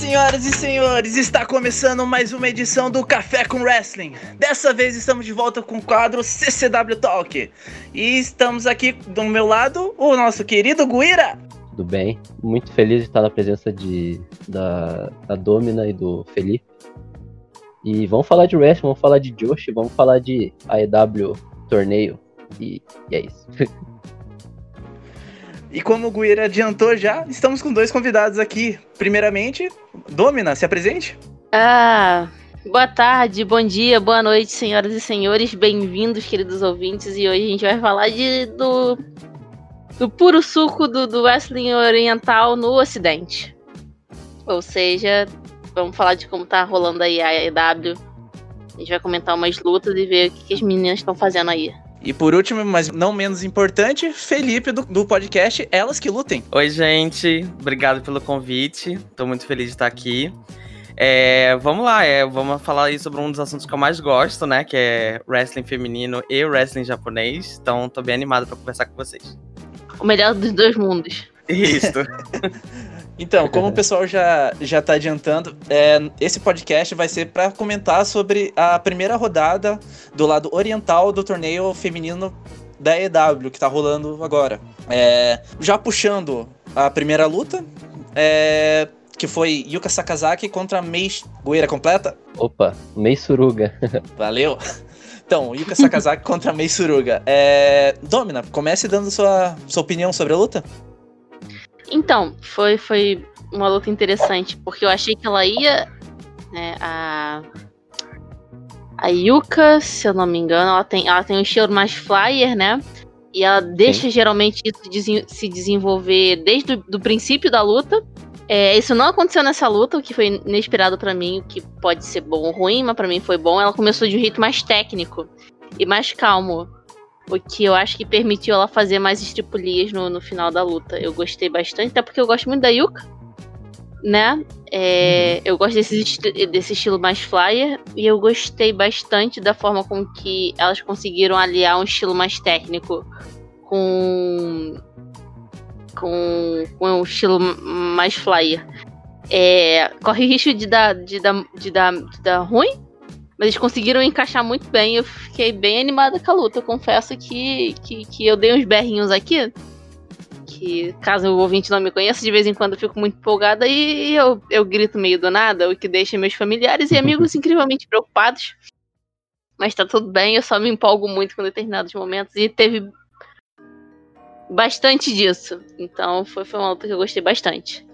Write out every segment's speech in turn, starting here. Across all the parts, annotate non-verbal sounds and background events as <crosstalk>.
Senhoras e senhores, está começando mais uma edição do Café com Wrestling. Dessa vez estamos de volta com o quadro CCW Talk. E estamos aqui do meu lado o nosso querido Guira. Tudo bem? Muito feliz de estar na presença de, da, da Domina e do Felipe. E vamos falar de wrestling, vamos falar de Josh, vamos falar de AEW torneio. E, e é isso. <laughs> E como o Guira adiantou já, estamos com dois convidados aqui. Primeiramente, Domina, se apresente. Ah, boa tarde, bom dia, boa noite, senhoras e senhores. Bem-vindos, queridos ouvintes. E hoje a gente vai falar de, do, do puro suco do, do wrestling oriental no ocidente. Ou seja, vamos falar de como tá rolando aí a EW. A gente vai comentar umas lutas e ver o que, que as meninas estão fazendo aí. E por último, mas não menos importante, Felipe do, do podcast Elas que Lutem. Oi, gente. Obrigado pelo convite. Tô muito feliz de estar aqui. É, vamos lá, é, vamos falar aí sobre um dos assuntos que eu mais gosto, né? Que é wrestling feminino e wrestling japonês. Então, tô bem animado para conversar com vocês. O melhor dos dois mundos. Isso. <laughs> Então, <laughs> como o pessoal já, já tá adiantando, é, esse podcast vai ser para comentar sobre a primeira rodada do lado oriental do torneio feminino da EW, que tá rolando agora. É, já puxando a primeira luta, é, que foi Yuka Sakazaki contra Mei Goeira completa? Opa, Mei Suruga. <laughs> Valeu. Então, Yuka Sakazaki <laughs> contra Mei Suruga. É, Domina, comece dando sua, sua opinião sobre a luta. Então, foi, foi uma luta interessante, porque eu achei que ela ia. Né, a. A Yuka, se eu não me engano, ela tem, ela tem um estilo mais flyer, né? E ela deixa Sim. geralmente isso se desenvolver desde o princípio da luta. É, isso não aconteceu nessa luta, o que foi inesperado para mim, o que pode ser bom ou ruim, mas para mim foi bom. Ela começou de um jeito mais técnico e mais calmo. O que eu acho que permitiu ela fazer mais estripulias no, no final da luta. Eu gostei bastante, até porque eu gosto muito da Yuka, né? É, uhum. Eu gosto desse, desse estilo mais flyer e eu gostei bastante da forma com que elas conseguiram aliar um estilo mais técnico com com, com um estilo mais flyer. É, corre o risco de dar, de dar, de dar, de dar ruim, mas eles conseguiram encaixar muito bem. Eu fiquei bem animada com a luta. Eu confesso que, que, que eu dei uns berrinhos aqui. Que, caso o ouvinte não me conheça, de vez em quando eu fico muito empolgada e eu, eu grito meio do nada, o que deixa meus familiares e amigos <laughs> incrivelmente preocupados. Mas tá tudo bem, eu só me empolgo muito com determinados momentos e teve bastante disso. Então foi, foi uma luta que eu gostei bastante.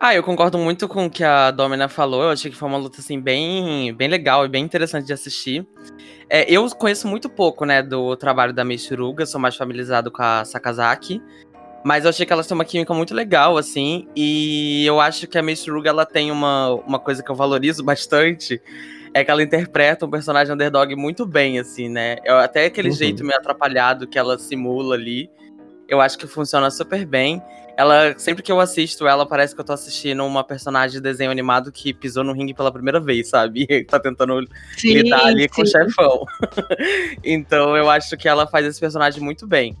Ah, eu concordo muito com o que a Domina falou. Eu achei que foi uma luta assim bem, bem legal e bem interessante de assistir. É, eu conheço muito pouco, né, do trabalho da Michuruga, sou mais familiarizado com a Sakazaki. Mas eu achei que elas têm uma química muito legal, assim. E eu acho que a Michuruga ela tem uma, uma coisa que eu valorizo <laughs> bastante. É que ela interpreta um personagem underdog muito bem, assim, né? Até aquele uhum. jeito meio atrapalhado que ela simula ali. Eu acho que funciona super bem. Ela, sempre que eu assisto ela, parece que eu tô assistindo uma personagem de desenho animado que pisou no ringue pela primeira vez, sabe? <laughs> Tá tentando sim, lidar ali sim. com o chefão. <laughs> então eu acho que ela faz esse personagem muito bem.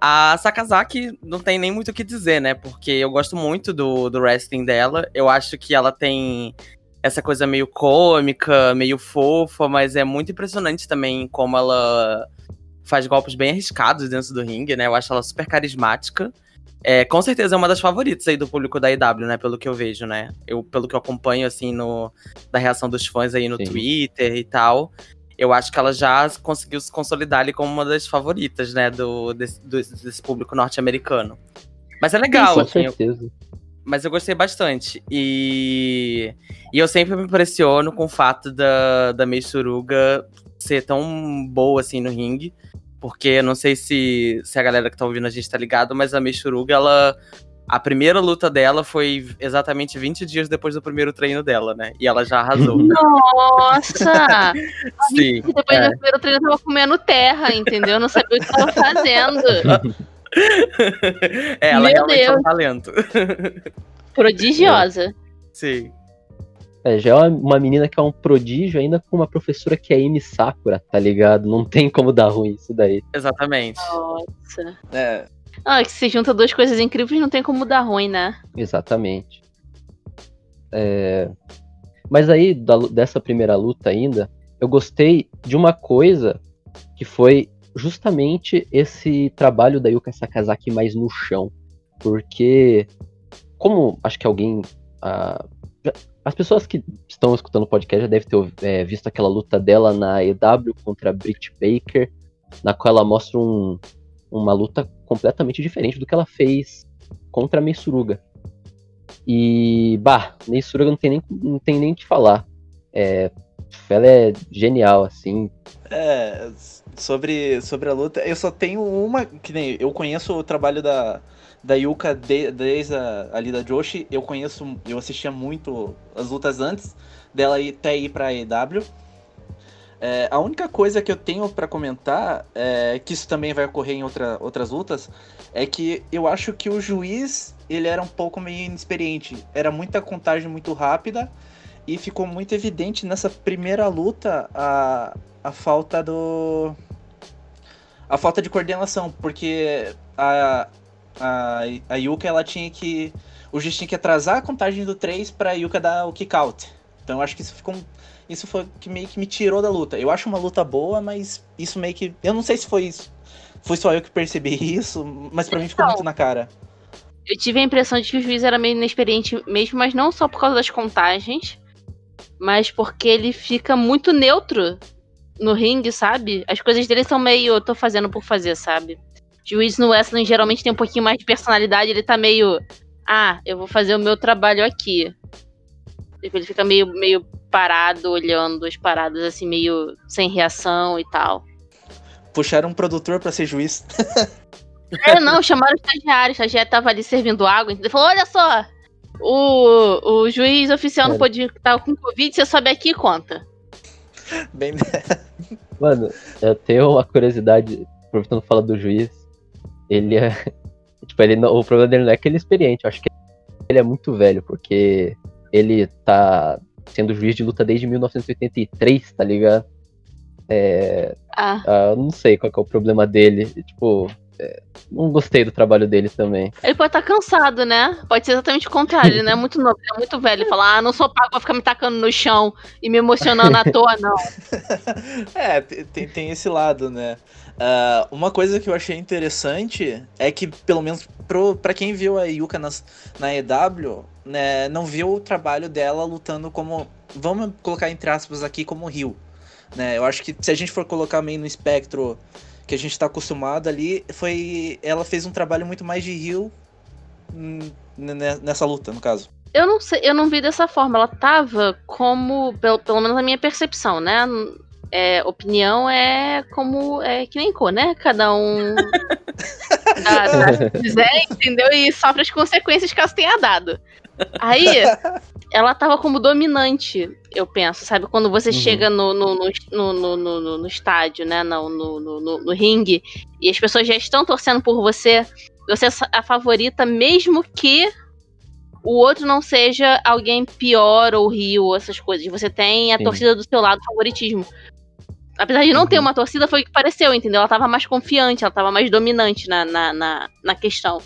A Sakazaki não tem nem muito o que dizer, né? Porque eu gosto muito do, do wrestling dela. Eu acho que ela tem essa coisa meio cômica, meio fofa, mas é muito impressionante também como ela faz golpes bem arriscados dentro do ringue, né? Eu acho ela super carismática. É, com certeza é uma das favoritas aí do público da IW, né? Pelo que eu vejo, né? Eu, pelo que eu acompanho, assim, no, da reação dos fãs aí no Sim. Twitter e tal. Eu acho que ela já conseguiu se consolidar ali como uma das favoritas, né? Do, desse, desse público norte-americano. Mas é legal, Sim, com assim, certeza. Eu, mas eu gostei bastante. E, e eu sempre me impressiono com o fato da, da Mei Suruga ser tão boa assim no ringue. Porque eu não sei se, se a galera que tá ouvindo a gente tá ligado, mas a Michuruga, ela. A primeira luta dela foi exatamente 20 dias depois do primeiro treino dela, né? E ela já arrasou. <laughs> Nossa! <laughs> Sim. Depois é. do primeiro treino eu tava comendo terra, entendeu? Eu não sabia o que tava fazendo. <laughs> é, ela Meu realmente Deus. é um talento. Prodigiosa. É. Sim. É, já é uma menina que é um prodígio ainda com uma professora que é Amy Sakura, tá ligado? Não tem como dar ruim isso daí. Exatamente. Nossa. É, Ah, que se junta duas coisas incríveis, não tem como dar ruim, né? Exatamente. É... Mas aí, da, dessa primeira luta ainda, eu gostei de uma coisa que foi justamente esse trabalho da Yuka Sakazaki mais no chão. Porque, como acho que alguém. Ah, as pessoas que estão escutando o podcast já devem ter é, visto aquela luta dela na EW contra a Britt Baker, na qual ela mostra um, uma luta completamente diferente do que ela fez contra a Meisuruga. E, bah, Meisuruga não tem nem, não tem nem o que falar. É, ela é genial, assim. É, sobre, sobre a luta, eu só tenho uma, que nem, eu conheço o trabalho da, da Yuka de, desde a, ali da Joshi, eu conheço, eu assistia muito as lutas antes dela ir, até ir pra EW. É, a única coisa que eu tenho para comentar, é, que isso também vai ocorrer em outra, outras lutas, é que eu acho que o juiz ele era um pouco meio inexperiente. Era muita contagem muito rápida e ficou muito evidente nessa primeira luta a, a falta do. a falta de coordenação, porque a, a, a Yuka ela tinha que. O juiz tinha que atrasar a contagem do 3 pra Yuka dar o kick out. Então eu acho que isso ficou. Isso foi que meio que me tirou da luta. Eu acho uma luta boa, mas isso meio que. Eu não sei se foi isso. Foi só eu que percebi <laughs> isso, mas para mim ficou muito na cara. Eu tive a impressão de que o juiz era meio inexperiente mesmo, mas não só por causa das contagens, mas porque ele fica muito neutro no ringue, sabe? As coisas dele são meio, eu tô fazendo por fazer, sabe? Juiz no wrestling geralmente tem um pouquinho mais de personalidade, ele tá meio. Ah, eu vou fazer o meu trabalho aqui. Tipo, ele fica meio, meio parado, olhando as paradas, assim, meio sem reação e tal. Puxaram um produtor para ser juiz. <laughs> é, não, chamaram o estagiário, o estagiário tava ali servindo água, ele falou, olha só, o, o juiz oficial não pôde estar com Covid, você sobe aqui e conta. Bem... <laughs> Mano, eu tenho uma curiosidade, aproveitando falar do juiz, ele é. <laughs> Tipo, ele não, o problema dele não é que ele é experiente, eu acho que ele é muito velho, porque ele tá sendo juiz de luta desde 1983, tá ligado? É, ah. ah. não sei qual é o problema dele. Tipo, não gostei do trabalho dele também. Ele pode estar tá cansado, né? Pode ser exatamente o contrário, ele não é muito novo, ele é muito velho. Falar, ah, não sou pago pra ficar me tacando no chão e me emocionando à toa, não. <laughs> é, tem, tem esse lado, né? Uh, uma coisa que eu achei interessante é que, pelo menos para quem viu a Yuka nas, na EW, né, não viu o trabalho dela lutando como. Vamos colocar entre aspas aqui como Rio. Né? Eu acho que se a gente for colocar meio no espectro que a gente está acostumado ali, foi. Ela fez um trabalho muito mais de Rio nessa luta, no caso. Eu não sei, eu não vi dessa forma. Ela tava como, pelo, pelo menos na minha percepção, né? é, opinião é como. É que nem cor, né? Cada um <laughs> dá, dá quiser, entendeu? E sofre as consequências caso tenha dado. Aí, <laughs> ela tava como dominante, eu penso, sabe? Quando você uhum. chega no, no, no, no, no, no, estádio, né? No, no, no, no ringue, e as pessoas já estão torcendo por você, você é a favorita, mesmo que o outro não seja alguém pior ou rio, essas coisas. Você tem a Sim. torcida do seu lado, favoritismo apesar de não ter uhum. uma torcida, foi o que pareceu, entendeu? Ela tava mais confiante, ela tava mais dominante na, na, na, na questão.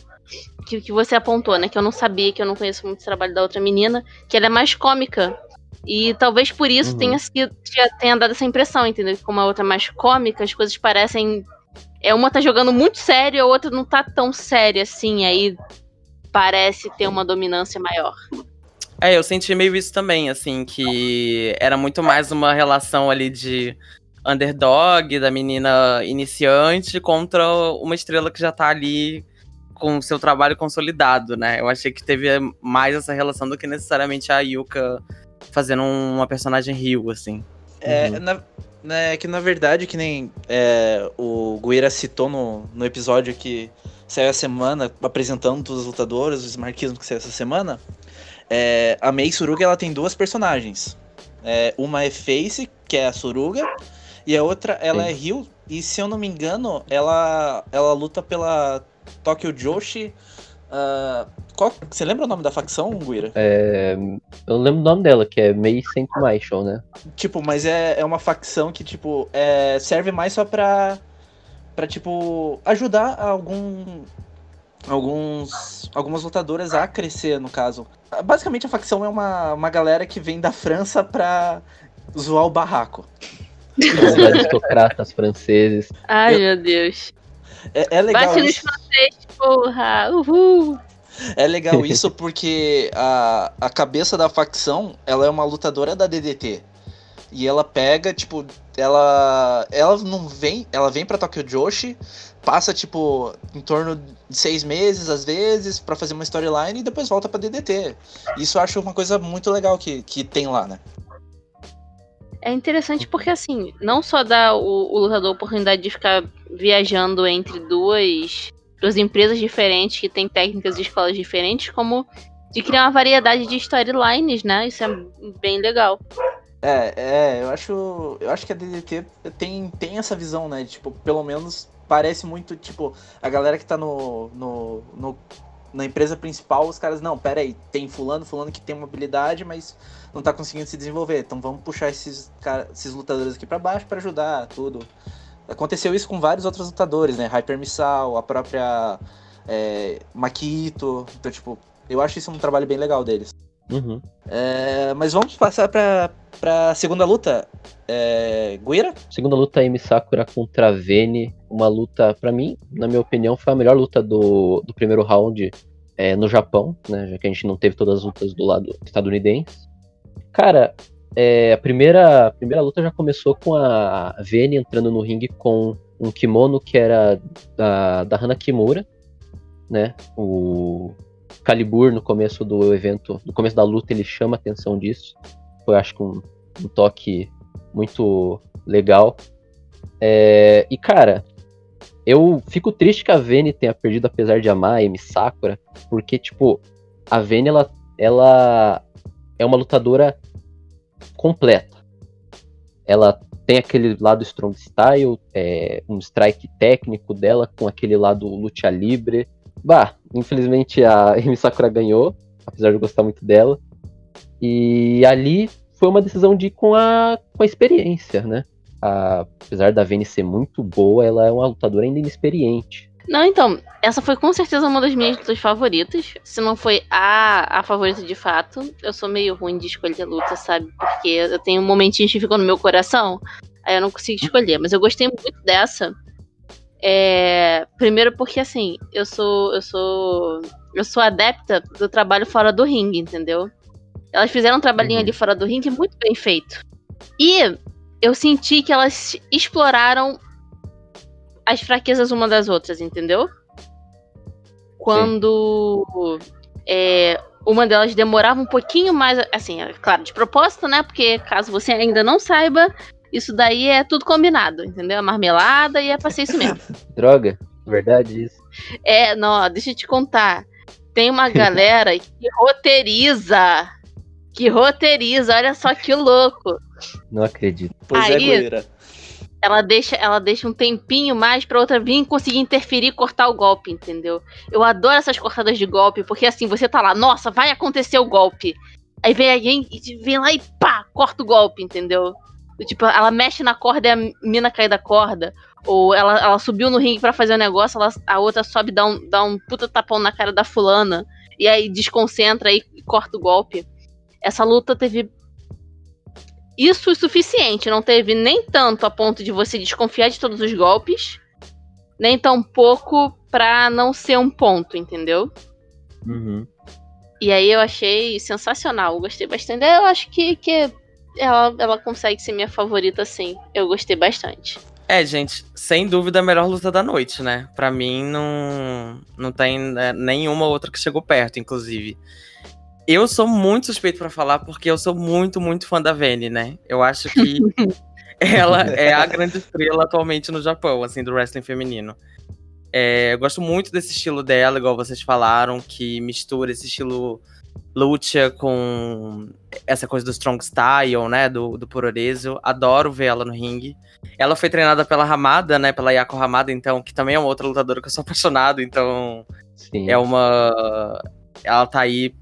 Que, que você apontou, né? Que eu não sabia, que eu não conheço muito o trabalho da outra menina, que ela é mais cômica. E talvez por isso uhum. tenha, sido, tenha dado essa impressão, entendeu? Que como a outra é mais cômica, as coisas parecem. É uma tá jogando muito sério, a outra não tá tão séria assim, aí parece ter uma dominância maior. É, eu senti meio isso também, assim, que era muito mais uma relação ali de underdog, da menina iniciante, contra uma estrela que já tá ali com o seu trabalho consolidado, né? Eu achei que teve mais essa relação do que necessariamente a Yuka fazendo uma personagem Rio, assim. É, uhum. na, né, que na verdade, que nem é, o Guira citou no, no episódio que saiu a semana, apresentando todos os lutadores, os marquismos que saiu essa semana, é, a Mei Suruga ela tem duas personagens. É, uma é Face, que é a Suruga, e a outra, ela Sim. é Rio, e se eu não me engano, ela, ela luta pela Tokyo Joshi. Uh, qual, você lembra o nome da facção, Guira? É, eu lembro o nome dela, que é Mei Sentimation, né? Tipo, mas é, é uma facção que, tipo, é, serve mais só pra, pra, tipo, ajudar algum alguns algumas lutadoras a crescer, no caso. Basicamente a facção é uma, uma galera que vem da França pra zoar o barraco. Os aristocratas franceses. Ai, Eu- meu Deus. É, é legal Bate nos isso. francês, porra. Uhul. É legal <laughs> isso porque a, a cabeça da facção, ela é uma lutadora da DDT. E ela pega, tipo, ela ela não vem, ela vem pra Tokyo Joshi, passa tipo em torno de seis meses às vezes pra fazer uma storyline e depois volta pra DDT. Isso eu acho uma coisa muito legal que, que tem lá, né? É interessante porque, assim, não só dá o, o lutador a oportunidade de ficar viajando entre duas, duas empresas diferentes que têm técnicas e escolas diferentes, como de criar uma variedade de storylines, né? Isso é bem legal. É, é, eu acho, eu acho que a DDT tem, tem essa visão, né? Tipo, pelo menos parece muito, tipo, a galera que tá no, no, no- na empresa principal, os caras, não, pera aí, tem fulano, fulano que tem uma habilidade, mas não tá conseguindo se desenvolver. Então vamos puxar esses, cara, esses lutadores aqui pra baixo pra ajudar, tudo. Aconteceu isso com vários outros lutadores, né? Hyper Missile, a própria é, Makito. Então, tipo, eu acho isso um trabalho bem legal deles. Uhum. É, mas vamos passar pra, pra segunda luta. É, Guira? Segunda luta, Amy Sakura contra Vene. Uma luta, pra mim, na minha opinião, foi a melhor luta do, do primeiro round é, no Japão, né? Já que a gente não teve todas as lutas do lado estadunidense. Cara, é, a, primeira, a primeira luta já começou com a Vene entrando no ringue com um kimono que era da, da Hana Kimura, né? O Calibur no começo do evento, no começo da luta, ele chama a atenção disso. Foi, acho que, um, um toque muito legal. É, e, cara, eu fico triste que a Vene tenha perdido, apesar de amar a Amy Sakura, porque, tipo, a Vene, ela, ela é uma lutadora completa. Ela tem aquele lado strong style, é, um strike técnico dela, com aquele lado luta livre. Bah, infelizmente a <laughs> Amy Sakura ganhou, apesar de eu gostar muito dela. E ali foi uma decisão de ir com a, com a experiência, né? A- apesar da Vene ser muito boa, ela é uma lutadora ainda inexperiente. Não, então, essa foi com certeza uma das minhas lutas favoritas. Se não foi a, a favorita de fato. Eu sou meio ruim de escolher luta, sabe? Porque eu tenho momentinhos que ficam no meu coração. Aí eu não consigo escolher. Mas eu gostei muito dessa. É, primeiro porque assim, eu sou. Eu sou. Eu sou adepta do trabalho fora do ringue, entendeu? Elas fizeram um trabalhinho Uhum. ali fora do ringue muito bem feito. E eu senti que elas exploraram as fraquezas uma das outras, entendeu? Quando é, uma delas demorava um pouquinho mais, assim, é claro, de propósito, né? Porque caso você ainda não saiba, isso daí é tudo combinado, entendeu? É marmelada e é pra ser isso mesmo. <laughs> Droga, verdade isso. É, não, deixa eu te contar. Tem uma galera que roteiriza. Que roteiriza, olha só que louco. Não acredito. Pois é, Aí- Guira. ela deixa, ela deixa um tempinho mais pra outra vir conseguir interferir e cortar o golpe, entendeu? Eu adoro essas cortadas de golpe, porque assim, você tá lá, nossa, vai acontecer o golpe. Aí vem alguém e vem lá e pá, corta o golpe, entendeu? Tipo, ela mexe na corda e a mina cai da corda. Ou ela, ela subiu no ringue pra fazer o negócio, ela, a outra sobe e dá um, dá um puta tapão na cara da fulana. E aí desconcentra e corta o golpe. Essa luta teve isso o suficiente. Não teve nem tanto a ponto de você desconfiar de todos os golpes, nem tão pouco pra não ser um ponto, entendeu? Uhum. E aí eu achei sensacional. Eu gostei bastante. Eu acho que, que ela, ela consegue ser minha favorita, sim. Eu gostei bastante. É, gente, sem dúvida a melhor luta da noite, né? Pra mim não, não tem né, nenhuma outra que chegou perto, inclusive. Eu sou muito suspeito pra falar porque eu sou muito, muito fã da Vene, né? Eu acho que <laughs> ela é a grande estrela atualmente no Japão, assim, do wrestling feminino. É, eu gosto muito desse estilo dela, igual vocês falaram, que mistura esse estilo luta com essa coisa do strong style, né, do, do. Adoro ver ela no ringue. Ela foi treinada pela Ramada, né, pela Yako Ramada, então, que também é uma outra lutadora que eu sou apaixonado, então Sim. é uma... Ela tá aí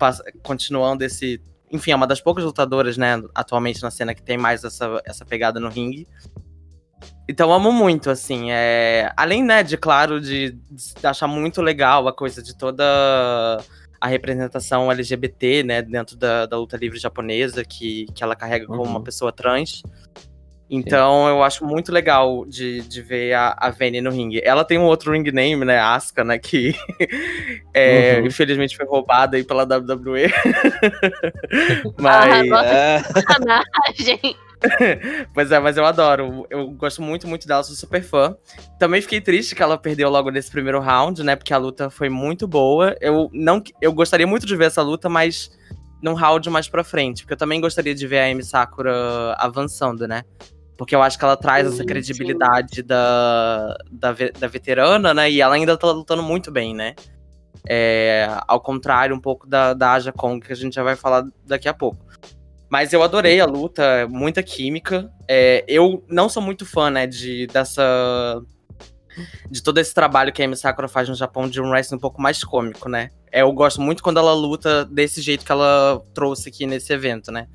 continuando esse... Enfim, é uma das poucas lutadoras, né, atualmente na cena que tem mais essa, essa pegada no ringue. Então amo muito, assim. É... Além, né, de, claro, de, de achar muito legal a coisa de toda a representação LGBT, né, dentro da, da luta livre japonesa, que, que ela carrega como Uhum. uma pessoa trans. Então eu acho muito legal de, de ver a, a Vayne no ringue. Ela tem um outro ring name, né, Asuka, né, que <laughs> é, Uhum. infelizmente foi roubada aí pela WWE. <laughs> Ah, Mas... nossa, É, sacanagem. <laughs> Pois é, mas eu adoro. Eu gosto muito, muito dela, sou super fã. Também fiquei triste que ela perdeu logo nesse primeiro round, né? Porque a luta foi muito boa. Eu não, eu gostaria muito de ver essa luta, mas num round mais pra frente, porque eu também gostaria de ver a Amy Sakura avançando, né? Porque eu acho que ela traz essa credibilidade da, da, da veterana, né? E ela ainda tá lutando muito bem, né? É, ao contrário um pouco da, da Aja Kong, que a gente já vai falar daqui a pouco. Mas eu adorei a luta, muita química. É, eu não sou muito fã, né, de, dessa. De todo esse trabalho que a Amy Sakura faz no Japão de um wrestling um pouco mais cômico, né? É, eu gosto muito quando ela luta desse jeito que ela trouxe aqui nesse evento, né?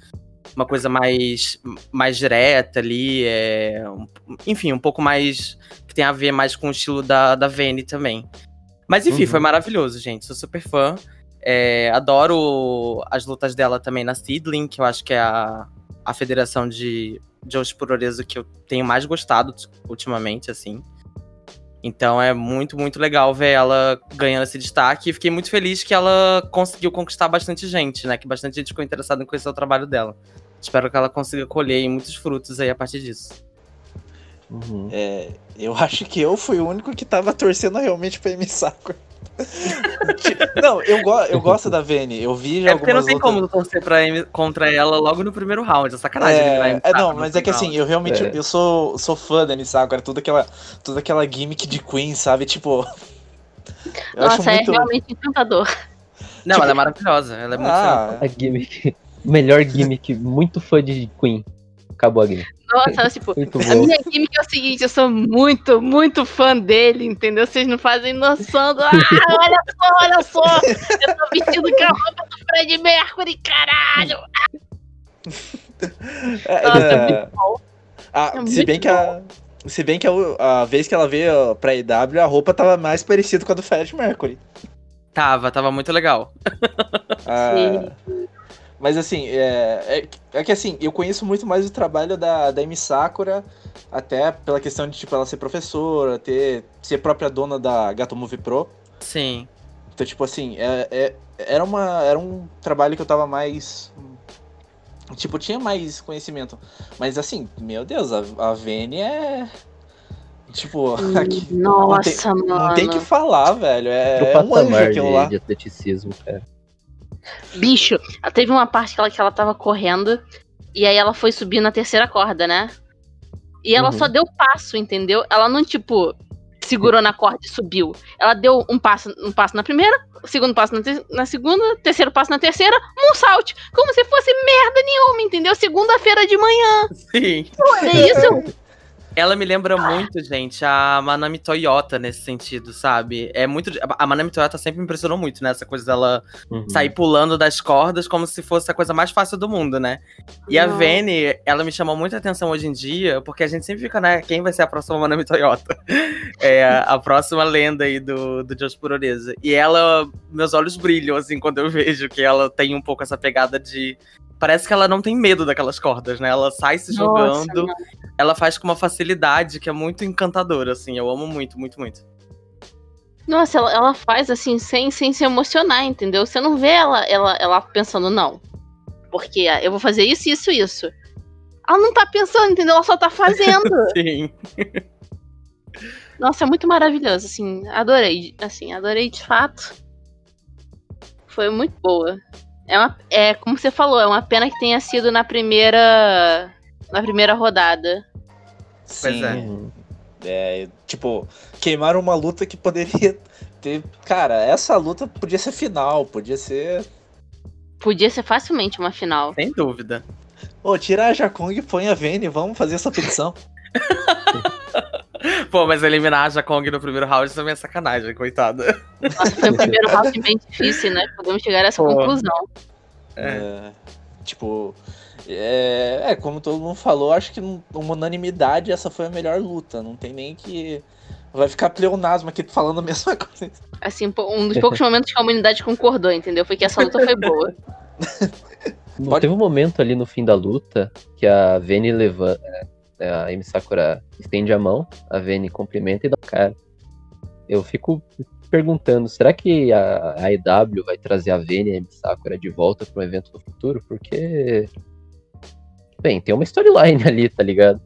Uma coisa mais, mais direta ali, é, um- enfim, um pouco mais. que tem a ver mais com o estilo da, da Vayne também. Mas enfim, Uhum. foi maravilhoso, gente. Sou super fã. É, adoro as lutas dela também na Seedling, que eu acho que é a, a federação de Josh Puroreso que eu tenho mais gostado ultimamente, assim. Então é muito, muito legal ver ela ganhando esse destaque. E fiquei muito feliz que ela conseguiu conquistar bastante gente, né? Que bastante gente ficou interessada em conhecer o trabalho dela. Espero que ela consiga colher muitos frutos aí a partir disso. Uhum. é, eu <laughs> acho que eu fui o único que tava torcendo realmente pra Amy Sakura. <laughs> não, eu, go eu gosto da Vayne. Eu vi já É porque não tem lutas- como torcer pra contra ela logo no primeiro round. É sacanagem. É, é, não, mas é que assim, round. eu realmente É. eu sou, sou fã da Sakura, toda aquela, toda aquela gimmick de Queen, sabe? Tipo. <laughs> Eu acho Nossa, é muito. realmente encantador. Não, tipo- ela é maravilhosa. Ela é muito Ah, A gimmick. <laughs> Melhor gimmick, muito fã de Queen. Acabou a gimmick. Nossa, tipo, Muito a bom. minha química é o seguinte, eu sou muito, muito fã dele, entendeu? Vocês não fazem noção do. Ah, olha só, olha só! Eu tô vestido com a roupa do Fred Mercury, caralho! <laughs> é, Nossa, é, é muito bom. ah, é se muito bem que a. Se bem que a, a vez que ela veio pra IW, a roupa tava mais parecida com a do Fred Mercury. Tava, tava muito legal. Ah, mas assim, é, é, é que assim, eu conheço muito mais o trabalho da, da Amy Sakura, até pela questão de tipo, ela ser professora, ter, ser própria dona da Gato Movie Pro. Sim. Então, tipo assim, é, é- era, uma, era um trabalho que eu tava mais. Tipo, tinha mais conhecimento. Mas assim, meu Deus, a, a Vene é. Tipo, <laughs> aqui, Nossa, mano. não tem que falar, velho. É, é um anjo aquilo lá. de atleticismo, cara. Bicho, teve uma parte que ela, que ela tava correndo e aí ela foi subir na terceira corda, né? E ela Uhum. só deu passo, entendeu? Ela não, tipo, segurou na corda e subiu. Ela deu um passo, um passo na primeira, segundo passo na, te- na segunda, terceiro passo na terceira, um salto. Como se fosse merda nenhuma, entendeu? Segunda-feira de manhã. Sim. Olha isso. <laughs> Ela me lembra muito, gente, a Manami Toyota nesse sentido, sabe? É muito. A Manami Toyota sempre me impressionou muito, né? Essa coisa dela Uhum. sair pulando das cordas como se fosse a coisa mais fácil do mundo, né? E a. Vene, ela me chamou muita atenção hoje em dia, porque a gente sempre fica, né? Quem vai ser a próxima Manami Toyota? <laughs> É a, a próxima lenda aí do, do Josh Puroreza. E ela, meus olhos brilham, assim, quando eu vejo que ela tem um pouco essa pegada de. Parece que ela não tem medo daquelas cordas, né? Ela sai se Nossa, jogando, ela faz com uma facilidade que é muito encantadora, assim. Eu amo muito, muito, muito. Nossa, ela, ela faz assim, sem, sem se emocionar, entendeu? Você não vê ela, ela, ela pensando, não. Porque eu vou fazer isso, isso, isso. Ela não tá pensando, entendeu? Ela só tá fazendo. <laughs> Sim. Nossa, é muito maravilhoso, assim, adorei, assim, adorei de fato. Foi muito boa. É, uma, é como você falou, é uma pena que tenha sido na primeira na primeira rodada. Sim. é. É, tipo, queimaram uma luta que poderia ter. Cara, essa luta podia ser final, podia ser. Podia ser facilmente uma final. Sem dúvida. Ô, tira a Jakong e põe a Vene, vamos fazer essa petição. <laughs> Pô, mas eliminar a Jakong no primeiro round também é sacanagem, coitada. Nossa, foi o primeiro round bem difícil, né? Podemos chegar a essa Pô. conclusão. É. É, tipo, É, é, como todo mundo falou, acho que uma unanimidade essa foi a melhor luta. Não tem nem que. Vai ficar pleonasmo aqui falando a mesma coisa. Assim, um dos poucos momentos que a humanidade concordou, entendeu? Foi que essa luta foi boa. Pode... Teve um momento ali no fim da luta que a Vene levanta. É, a Amy Sakura estende a mão, a Vene cumprimenta e dá cara. Eu fico perguntando, será que a, a EW vai trazer a Vene e a Amy Sakura de volta para um evento no futuro? Porque. Bem, tem uma storyline <laughs> ali, tá ligado?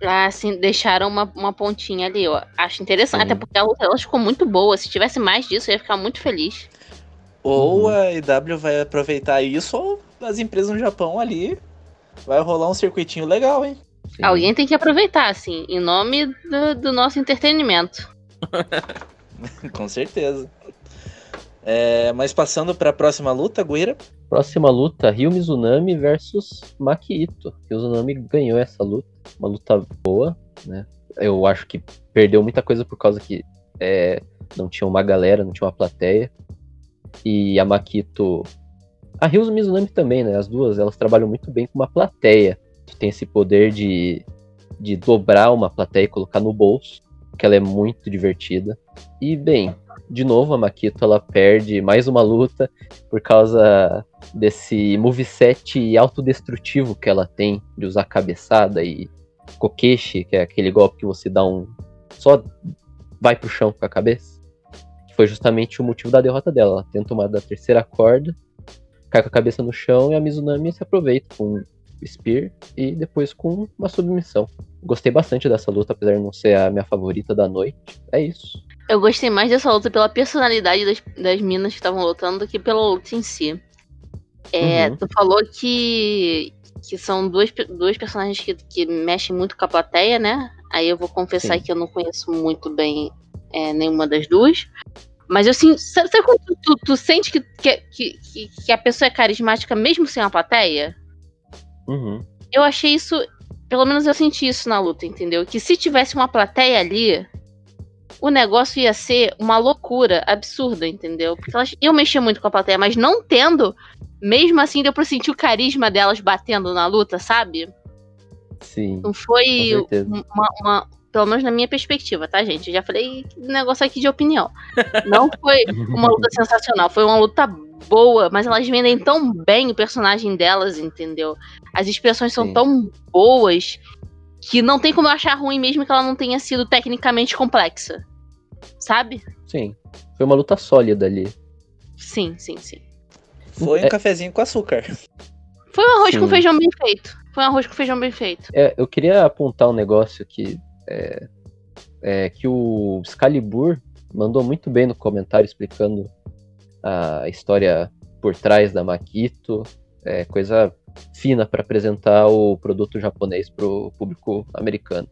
Ah, assim, deixaram uma, uma pontinha ali, eu acho interessante, Sim. até porque a luta ela ficou muito boa. Se tivesse mais disso, eu ia ficar muito feliz. Ou uhum. a EW vai aproveitar isso, ou as empresas no Japão ali vai rolar um circuitinho legal, hein? Sim. Alguém tem que aproveitar, assim, em nome do, do nosso entretenimento. <laughs> Com certeza. É, mas passando para a próxima luta, Guira. Próxima luta, Ryu Mizunami versus Maki Ito. Ryu Mizunami ganhou essa luta, uma luta boa, né? Eu acho que perdeu muita coisa por causa que é, não tinha uma galera, não tinha uma plateia. E a Makito. A Ryu Mizunami também, né? As duas, elas trabalham muito bem com uma plateia. Tem esse poder de, de dobrar uma plateia e colocar no bolso, que ela é muito divertida. E, bem, de novo a Makito ela perde mais uma luta por causa desse moveset autodestrutivo que ela tem de usar cabeçada e kokeshi, que é aquele golpe que você dá um só vai pro chão com a cabeça. Foi justamente o motivo da derrota dela. Ela tenta uma da terceira corda, cai com a cabeça no chão e a Mizunami se aproveita com Spear e depois com uma submissão. Gostei bastante dessa luta, apesar de não ser a minha favorita da noite. É isso. Eu gostei mais dessa luta pela personalidade das, das minas que estavam lutando do que pela luta em si. É, uhum. Tu falou que, que são duas, duas personagens que, que mexem muito com a plateia, né? Aí eu vou confessar Sim. que eu não conheço muito bem é, nenhuma das duas. Mas eu. Sabe, sabe quando tu, tu, tu sente que, que, que, que, a pessoa é carismática mesmo sem a plateia? Uhum. Eu achei isso. Pelo menos eu senti isso na luta, entendeu? Que se tivesse uma plateia ali, o negócio ia ser uma loucura absurda, entendeu? Porque elas iam mexer muito com a plateia, mas não tendo, mesmo assim deu pra sentir o carisma delas batendo na luta, sabe? Sim. Não foi uma, uma, Pelo menos na minha perspectiva, tá, gente? Eu já falei negócio aqui de opinião. Não foi <laughs> uma luta sensacional, foi uma luta boa, mas elas vendem tão bem o personagem delas, entendeu? As expressões são Sim. tão boas que não tem como eu achar ruim mesmo que ela não tenha sido tecnicamente complexa. Sabe? Sim. Foi uma luta sólida ali. Sim, sim, sim. Foi um é... cafezinho com açúcar. Foi um arroz sim. com feijão bem feito. Foi um arroz com feijão bem feito. É, eu queria apontar um negócio que. É, é, que o Excalibur mandou muito bem no comentário explicando a história por trás da Makito. É coisa fina para apresentar o produto japonês para o público americano.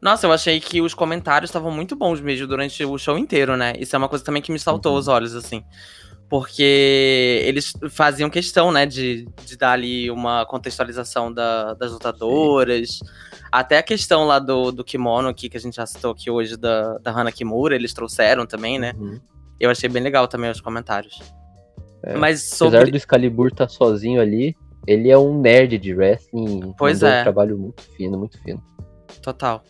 Nossa, eu achei que os comentários estavam muito bons mesmo durante o show inteiro, né? Isso é uma coisa também que me saltou uhum. os olhos, assim. Porque eles faziam questão, né, de, de dar ali uma contextualização da, das lutadoras. Sim. Até a questão lá do, do kimono aqui, que a gente já citou aqui hoje, da, da Hana Kimura, eles trouxeram também, né? Uhum. Eu achei bem legal também os comentários. É, Mas sobre... Apesar do Excalibur estar tá sozinho ali, ele é um nerd de wrestling. Pois é. Um trabalho muito fino, muito fino. Total.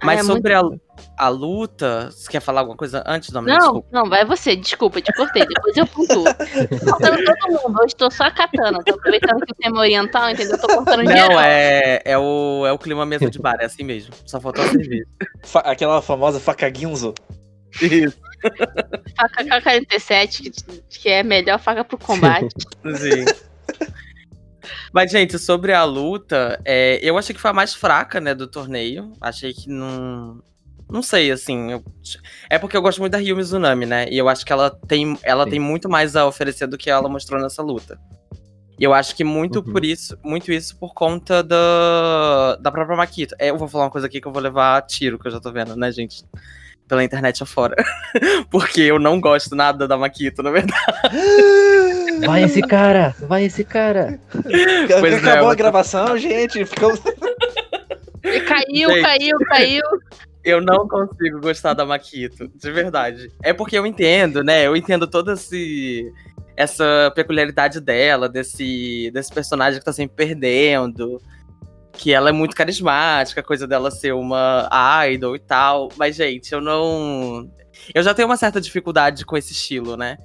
Ah, Mas ah, é sobre muito... a, a luta, você quer falar alguma coisa antes, Dominic? Não, desculpa. não, vai você, desculpa, te cortei, depois eu pontuo. tô cortando todo mundo, hoje tô só a katana, tô aproveitando que o tema é oriental, entendeu? Tô cortando Não, geral. é, é, o, é o clima mesmo de bar, é assim mesmo, só faltou a cerveja. aquela famosa faca guinzo. Isso. Faca K-47, que, que é a melhor faca pro combate. <laughs> Sim. Mas, gente, sobre a luta, é, eu achei que foi a mais fraca, né, do torneio. Achei que não. Não sei, assim. Eu... É porque eu gosto muito da Ryu Mizunami, né? E eu acho que ela tem, ela tem muito mais a oferecer do que ela mostrou nessa luta. E eu acho que muito uhum. por isso, muito isso por conta da, da própria Makito. É, eu vou falar uma coisa aqui que eu vou levar tiro, que eu já tô vendo, né, gente? Pela internet afora. <laughs> Porque eu não gosto nada da Makito, na verdade. <laughs> Vai esse cara! Vai esse cara! Pois acabou é, a gravação, gente. Ficou... Caiu, gente, caiu, caiu. Eu não consigo gostar da Makito, de verdade. É porque eu entendo, né? Eu entendo todo esse essa peculiaridade dela, desse, desse personagem que tá sempre perdendo. Que ela é muito carismática, a coisa dela ser uma idol e tal. Mas, gente, eu não. Eu já tenho uma certa dificuldade com esse estilo, né?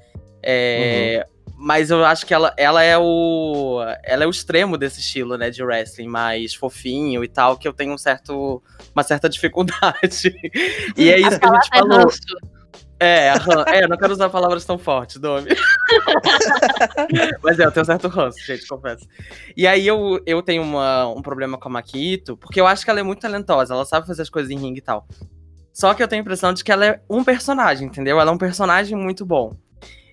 É, uhum. Mas eu acho que ela, ela é o. Ela é o extremo desse estilo, né? De wrestling mais fofinho e tal, que eu tenho um certo, uma certa dificuldade. <laughs> e é isso a que a gente é falou. É, é, eu não quero usar palavras tão fortes, Domi. <laughs> Mas é, eu tenho um certo ranço, gente, confesso. E aí eu, eu tenho uma, um problema com a Makito, porque eu acho que ela é muito talentosa, ela sabe fazer as coisas em ringue e tal. Só que eu tenho a impressão de que ela é um personagem, entendeu? Ela é um personagem muito bom.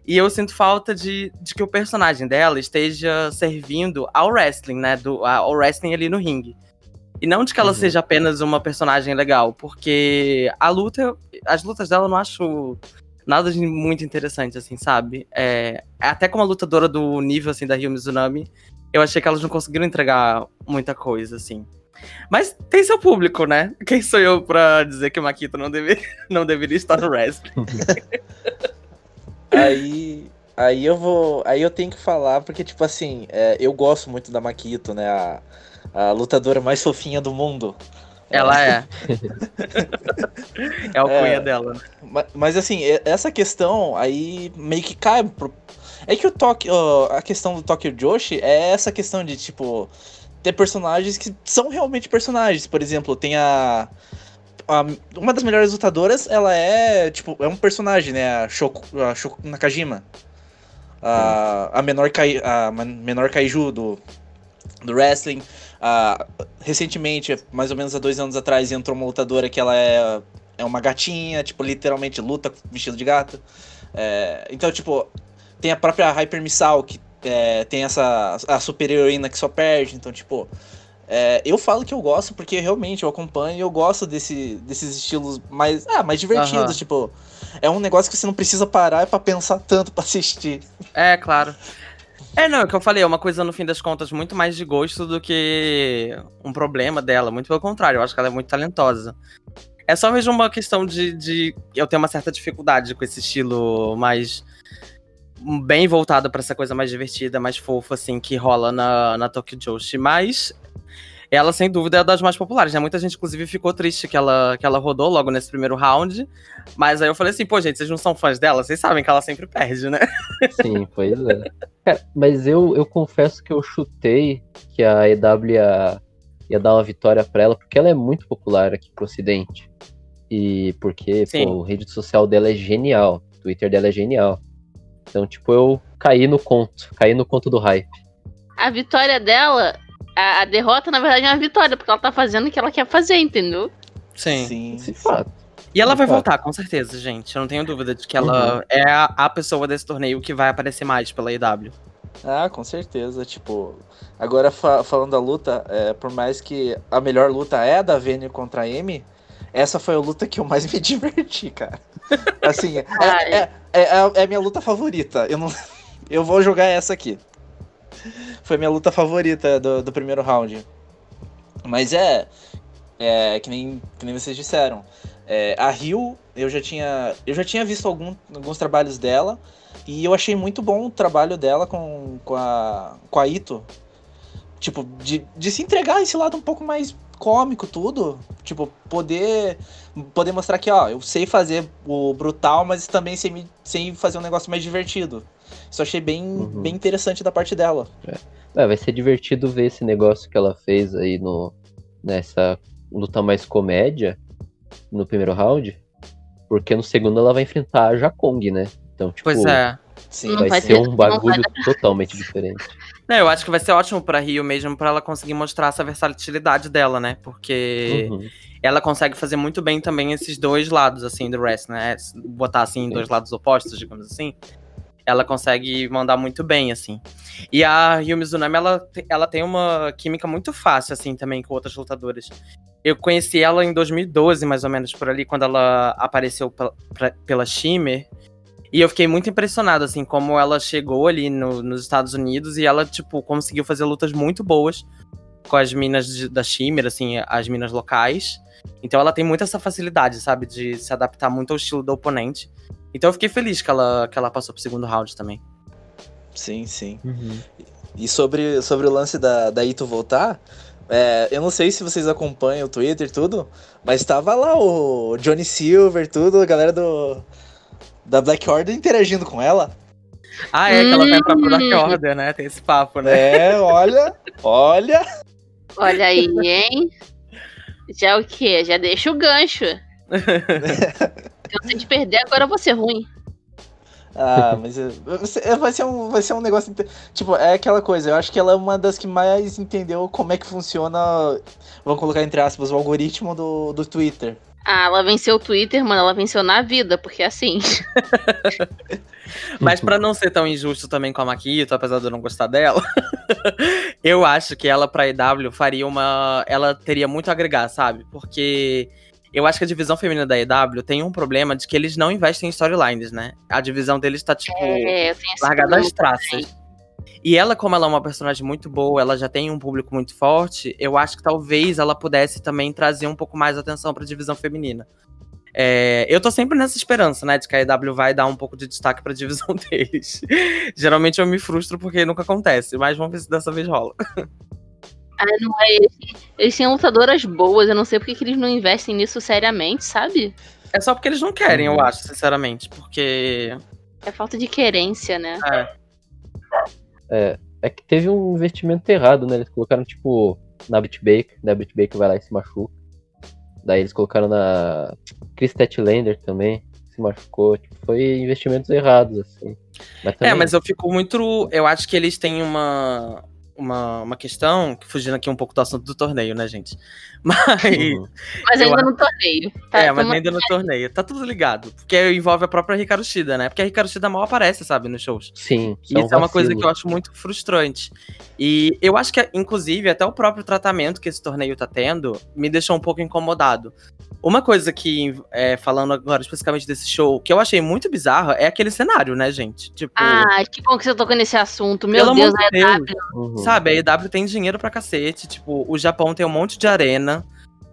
E eu sinto falta de, de que o personagem dela esteja servindo ao wrestling, né? Do, ao wrestling ali no ringue. E não de que ela uhum. seja apenas uma personagem legal, porque a luta, as lutas dela eu não acho nada de muito interessante, assim, sabe? É, até como a lutadora do nível, assim, da Ryu Mizunami, eu achei que elas não conseguiram entregar muita coisa, assim. Mas tem seu público, né? Quem sou eu pra dizer que o Makito não, deve, <laughs> não deveria estar no wrestling? <laughs> aí, aí eu vou. Aí eu tenho que falar, porque, tipo assim, é, eu gosto muito da Makito, né? A, a lutadora mais fofinha do mundo. Ela é. <laughs> é o cunha é, dela. Mas, mas, assim, essa questão aí meio que cai pro... É que o Tokyo, a questão do Tokyo Joshi é essa questão de, tipo, ter personagens que são realmente personagens. Por exemplo, tem a, a uma das melhores lutadoras, ela é, tipo, é um personagem, né? A Shoko, a Shoko Nakajima. A, a, menor, kai, a menor kaiju do, do wrestling. Recentemente, mais ou menos há dois anos atrás, entrou uma lutadora que ela é, é uma gatinha, tipo, literalmente luta vestido de gato. É, então, tipo, tem a própria Hyper Missile, que é, tem essa a super heroína que só perde. Então, tipo, é, eu falo que eu gosto porque realmente eu acompanho e eu gosto desse, desses estilos mais, ah, mais divertidos. Uhum. Tipo, é um negócio que você não precisa parar para pensar tanto para assistir. É, claro. É, não, é o que eu falei, é uma coisa, no fim das contas, muito mais de gosto do que um problema dela. Muito pelo contrário, eu acho que ela é muito talentosa. É só mesmo uma questão de, de eu ter uma certa dificuldade com esse estilo mais. bem voltado para essa coisa mais divertida, mais fofa, assim, que rola na, na Tokyo Joshi. Mas ela, sem dúvida, é das mais populares, né? Muita gente, inclusive, ficou triste que ela, que ela rodou logo nesse primeiro round. Mas aí eu falei assim, pô, gente, vocês não são fãs dela? Vocês sabem que ela sempre perde, né? <laughs> Sim, pois é. é mas eu, eu confesso que eu chutei que a EW ia, ia dar uma vitória pra ela, porque ela é muito popular aqui pro ocidente. E porque, Sim. pô, a rede social dela é genial. O Twitter dela é genial. Então, tipo, eu caí no conto, caí no conto do hype. A vitória dela a, a, derrota, na verdade, é uma vitória, porque ela tá fazendo o que ela quer fazer, entendeu? Sim. Sim. Sim. E ela vai voltar, com certeza, gente. Eu não tenho dúvida de que ela uhum. é a, a, pessoa desse torneio que vai aparecer mais pela EW. Ah, com certeza. Tipo, agora fa falando da luta, é, por mais que a melhor luta é a da Vênia contra a Amy, essa foi a luta que eu mais me <laughs> diverti, cara. Assim, é, é, é, é, é a minha luta favorita. Eu, não, <laughs> eu vou jogar essa aqui foi minha luta favorita do, do primeiro round. Mas é, é que, nem, que nem vocês disseram. É, a Rio, eu já tinha, eu já tinha visto algum, alguns trabalhos dela e eu achei muito bom o trabalho dela com, com, a, com a Ito. Tipo, de, de se entregar esse lado um pouco mais cômico, tudo. Tipo, poder poder mostrar que, ó, eu sei fazer o brutal, mas também sei, sei fazer um negócio mais divertido. Isso eu achei bem, uhum. bem interessante da parte dela. É. É, vai ser divertido ver esse negócio que ela fez aí no, nessa luta mais comédia no primeiro round. Porque no segundo ela vai enfrentar a Jakong, né? Então, tipo, pois é. Sim, vai, vai ser um bagulho totalmente diferente. Não, eu acho que vai ser ótimo pra Rio mesmo, pra ela conseguir mostrar essa versatilidade dela, né? Porque uhum. ela consegue fazer muito bem também esses dois lados, assim, do wrestling, né? Botar, assim, Sim. dois lados opostos, digamos assim ela consegue mandar muito bem, assim. E a Ryu Mizunami, ela, ela tem uma química muito fácil, assim, também com outras lutadoras. Eu conheci ela em 2012, mais ou menos, por ali, quando ela apareceu pela, pela Shimmer. E eu fiquei muito impressionado, assim, como ela chegou ali no, nos Estados Unidos e ela, tipo, conseguiu fazer lutas muito boas com as minas de, da Shimmer, assim, as minas locais. Então ela tem muito essa facilidade, sabe, de se adaptar muito ao estilo do oponente. Então eu fiquei feliz que ela, que ela passou pro segundo round também. Sim, sim. Uhum. E sobre, sobre o lance da, da Ito voltar, é, eu não sei se vocês acompanham o Twitter e tudo, mas tava lá o Johnny Silver, tudo, a galera do da Black Order interagindo com ela. Ah, é, que ela vai pra Hum. Black Order, né? Tem esse papo, né? É, olha, olha. <laughs> Olha aí, hein? Já o quê? Já deixa o gancho. <laughs> Se você te perder, agora eu vou ser ruim. Ah, mas é, vai, ser um, vai ser um negócio. Tipo, é aquela coisa, eu acho que ela é uma das que mais entendeu como é que funciona, vamos colocar entre aspas, o algoritmo do, do Twitter. Ah, ela venceu o Twitter, mano. Ela venceu na vida, porque assim. Mas pra não ser tão injusto também com a Makito, apesar de eu não gostar dela, <laughs> eu acho que ela pra EW faria uma. Ela teria muito a agregar, sabe? Porque eu acho que a divisão feminina da EW tem um problema de que eles não investem em storylines, né? A divisão deles tá, tipo, É, largada às traças. E ela, como ela é uma personagem muito boa, ela já tem um público muito forte, eu acho que talvez ela pudesse também trazer um pouco mais atenção pra divisão feminina. É, eu tô sempre nessa esperança, né, de que a EW vai dar um pouco de destaque pra divisão <laughs> deles. Geralmente eu me frustro porque nunca acontece, mas vamos ver se dessa vez rola. Ah, não é esse. Eles têm lutadoras boas, eu não sei porque que eles não investem nisso seriamente, sabe? É só porque eles não querem, eu Uhum. acho, sinceramente. Porque. É falta de querência, né? É, É que teve um investimento errado, né? Eles colocaram, tipo, na Brit Baker, da Brit Baker vai lá e se machuca. Daí eles colocaram na Chris Statlander também, se machucou. Tipo, foi investimentos errados, assim. Mas É, também, mas eu fico muito. Eu acho que eles têm uma. Uma, uma questão, fugindo aqui um pouco do assunto do torneio, né, gente? <laughs> Mas. Uhum. Mas Eu ainda no torneio. Tá, é, mas ainda no torneio. Tá tudo ligado. Porque envolve a própria Hikaru Shida, né? Porque a Hikaru Shida mal aparece, sabe, nos shows. Sim, E Isso é uma coisa que eu acho muito frustrante. E eu acho que, inclusive, até o próprio tratamento que esse torneio tá tendo me deixou um pouco incomodado. Uma coisa que, é, falando agora especificamente desse show, que eu achei muito bizarra é aquele cenário, né, gente? Tipo, Ah, que bom que você tocou nesse assunto. Meu pelo Deus, de Deus. Uhum. Sabe, a EW tem dinheiro pra cacete. Tipo, o Japão tem um monte de arena.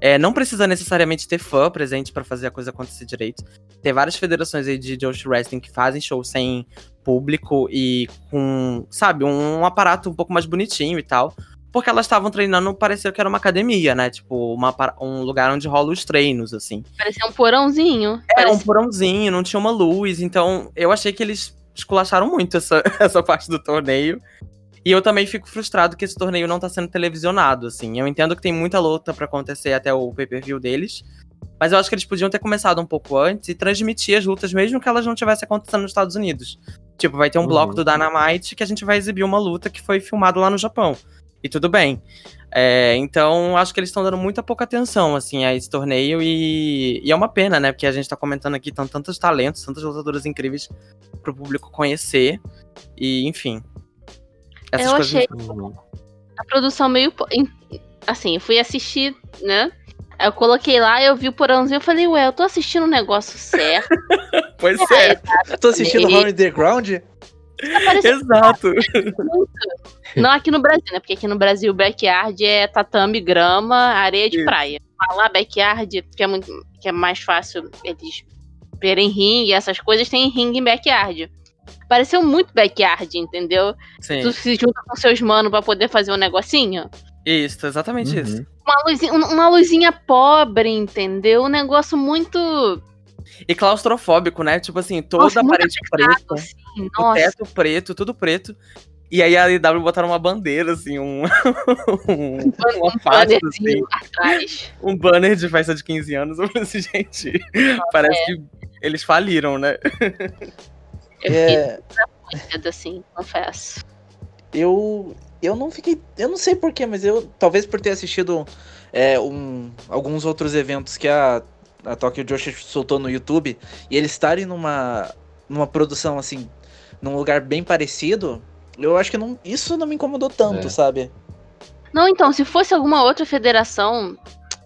É, não precisa necessariamente ter fã presente pra fazer a coisa acontecer direito. Tem várias federações aí de Joshi Wrestling que fazem show sem público e com, sabe, um aparato um pouco mais bonitinho e tal. Porque elas estavam treinando, parecia que era uma academia, né? Tipo, uma um lugar onde rolam os treinos, assim. Parecia um porãozinho. É, um Parecia- porãozinho, não tinha uma luz. Então, eu achei que eles esculacharam muito essa, <laughs> essa parte do torneio. E eu também fico frustrado que esse torneio não tá sendo televisionado, assim. Eu entendo que tem muita luta pra acontecer até o pay-per-view deles. Mas eu acho que eles podiam ter começado um pouco antes e transmitir as lutas, mesmo que elas não estivessem acontecendo nos Estados Unidos. Tipo, vai ter um Uhum. bloco do Dynamite que a gente vai exibir uma luta que foi filmada lá no Japão. E tudo bem. É, então, acho que eles estão dando muita pouca atenção, assim, a esse torneio. E, e é uma pena, né? Porque a gente tá comentando aqui, estão tantos talentos, tantas lutadoras incríveis pro público conhecer. E, enfim. Essas Eu coisas achei a produção meio. Assim, eu fui assistir, né? Aí eu coloquei lá, eu vi o porãozinho, eu falei, ué, eu tô assistindo o negócio <laughs> certo. Pois é, Aí, Tô assistindo E- Raw Underground? tá exato. Não aqui no Brasil, né? Porque aqui no Brasil o backyard é tatame, grama, areia de Isso. praia. Lá backyard, que é, muito, que é mais fácil eles verem ringue, essas coisas, tem ringue em backyard. Pareceu muito backyard, entendeu? Sim, Tu se junta com seus manos pra poder fazer um negocinho. isso, exatamente Uhum. isso. Uma luzinha, um- uma luzinha pobre, entendeu? Um negócio muito. E claustrofóbico, né? Tipo assim, toda Nossa, a parede preta, assim. o teto preto, tudo preto. E aí a IW botaram uma bandeira, assim, um, <laughs> um, uma um faixa, assim, atrás. um banner de festa de 15 anos. <laughs> Eu falei assim, gente, parece que eles faliram, né? <laughs> Eu É, fiquei assim, confesso. eu eu não fiquei, eu não sei porquê, mas eu talvez por ter assistido é, um, alguns outros eventos que a a Tokyo Joshi soltou no YouTube e eles estarem numa numa produção assim, num lugar bem parecido, eu acho que não, isso não me incomodou tanto, É. sabe? Não, então, se fosse alguma outra federação,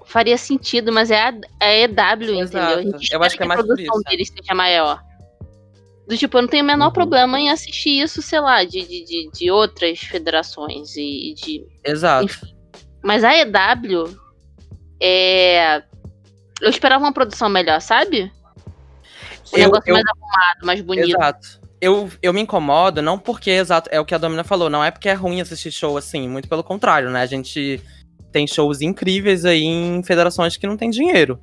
faria sentido, mas é a, é a EW, entendeu? A Exato. gente Eu acho que é mais a por produção isso. deles seja maior. Do tipo, eu não tenho o menor Uhum. problema em assistir isso, sei lá, de, de, de, outras federações e e de Exato. Mas a EW é. Eu esperava uma produção melhor, sabe? Um Eu- negócio eu- mais arrumado, mais bonito. Exato. eu, eu me incomodo, não porque, exato, é o que a Domina falou, não é porque é ruim assistir show assim, muito pelo contrário, né? A gente tem shows incríveis aí em federações que não tem dinheiro.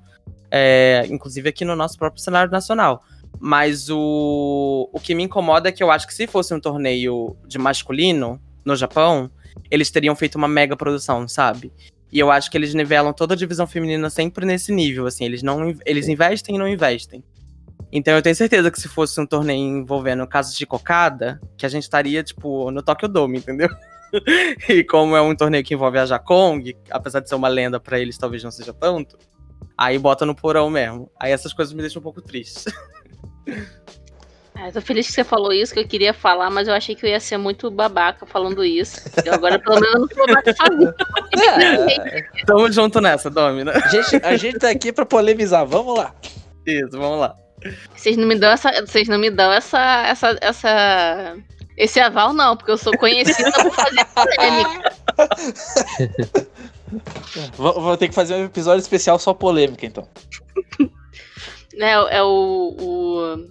É, inclusive aqui no nosso próprio cenário nacional. Mas o, o que me incomoda é que eu acho que se fosse um torneio de masculino no Japão, eles teriam feito uma mega produção, sabe? E eu acho que eles nivelam toda a divisão feminina sempre nesse nível, assim, eles não eles investem e não investem. Então eu tenho certeza que se fosse um torneio envolvendo casos de cocada, que a gente estaria, tipo, no Tokyo Dome, entendeu? <laughs> e como é um torneio que envolve a Jakong, apesar de ser uma lenda para eles, talvez não seja tanto, aí bota no porão mesmo. Aí essas coisas me deixam um pouco triste. <laughs> Ah, eu tô feliz que você falou isso, que eu queria falar, mas eu achei que eu ia ser muito babaca falando isso. Eu agora, pelo menos, não sou babaca sozinho. É, tamo junto nessa, Domina. A gente, a gente tá aqui pra polemizar, vamos lá. Isso, vamos lá. Vocês não me dão essa. Vocês não me dão essa. essa, essa esse aval, não, porque eu sou conhecida por fazer polêmica. <laughs> vou, vou ter que fazer um episódio especial só polêmica, então. É, é o, o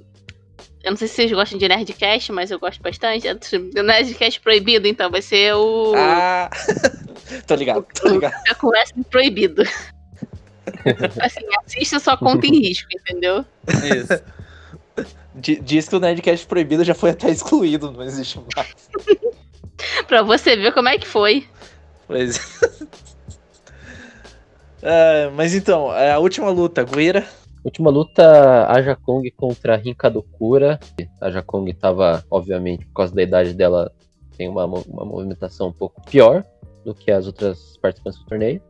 eu não sei se vocês gostam de Nerdcast, mas eu gosto bastante. É o <laughs> Nerdcast proibido, então vai ser o. Ah! <laughs> tô ligado, tô ligado. É com wrestling proibido. <laughs> assim, assista só conta em risco, entendeu? Isso. Diz que o Nerdcast proibido já foi até excluído, não existe mais. pra você ver como é que foi. Pois é. mas então, a última luta, Guira Última luta, a Jakong contra a Rinkadokura. A Jakong estava, obviamente, por causa da idade dela, tem uma, uma movimentação um pouco pior do que as outras participantes do torneio.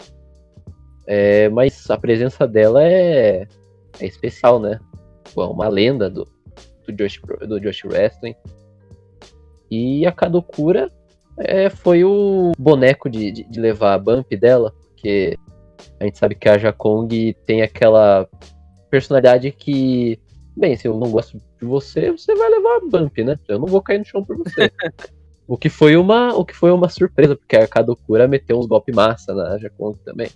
É, mas a presença dela é, é especial, né? É uma lenda do, do, Josh, do Josh Wrestling. E a Kadokura é, foi o boneco de, de, de levar a bump dela, porque a gente sabe que a Jakong tem aquela personalidade que, bem, se eu não gosto de você, você vai levar bump, né? Eu não vou cair no chão por você. <laughs> o que foi uma, o que foi uma surpresa, porque a Kadokura meteu uns golpes massa na Jakong também.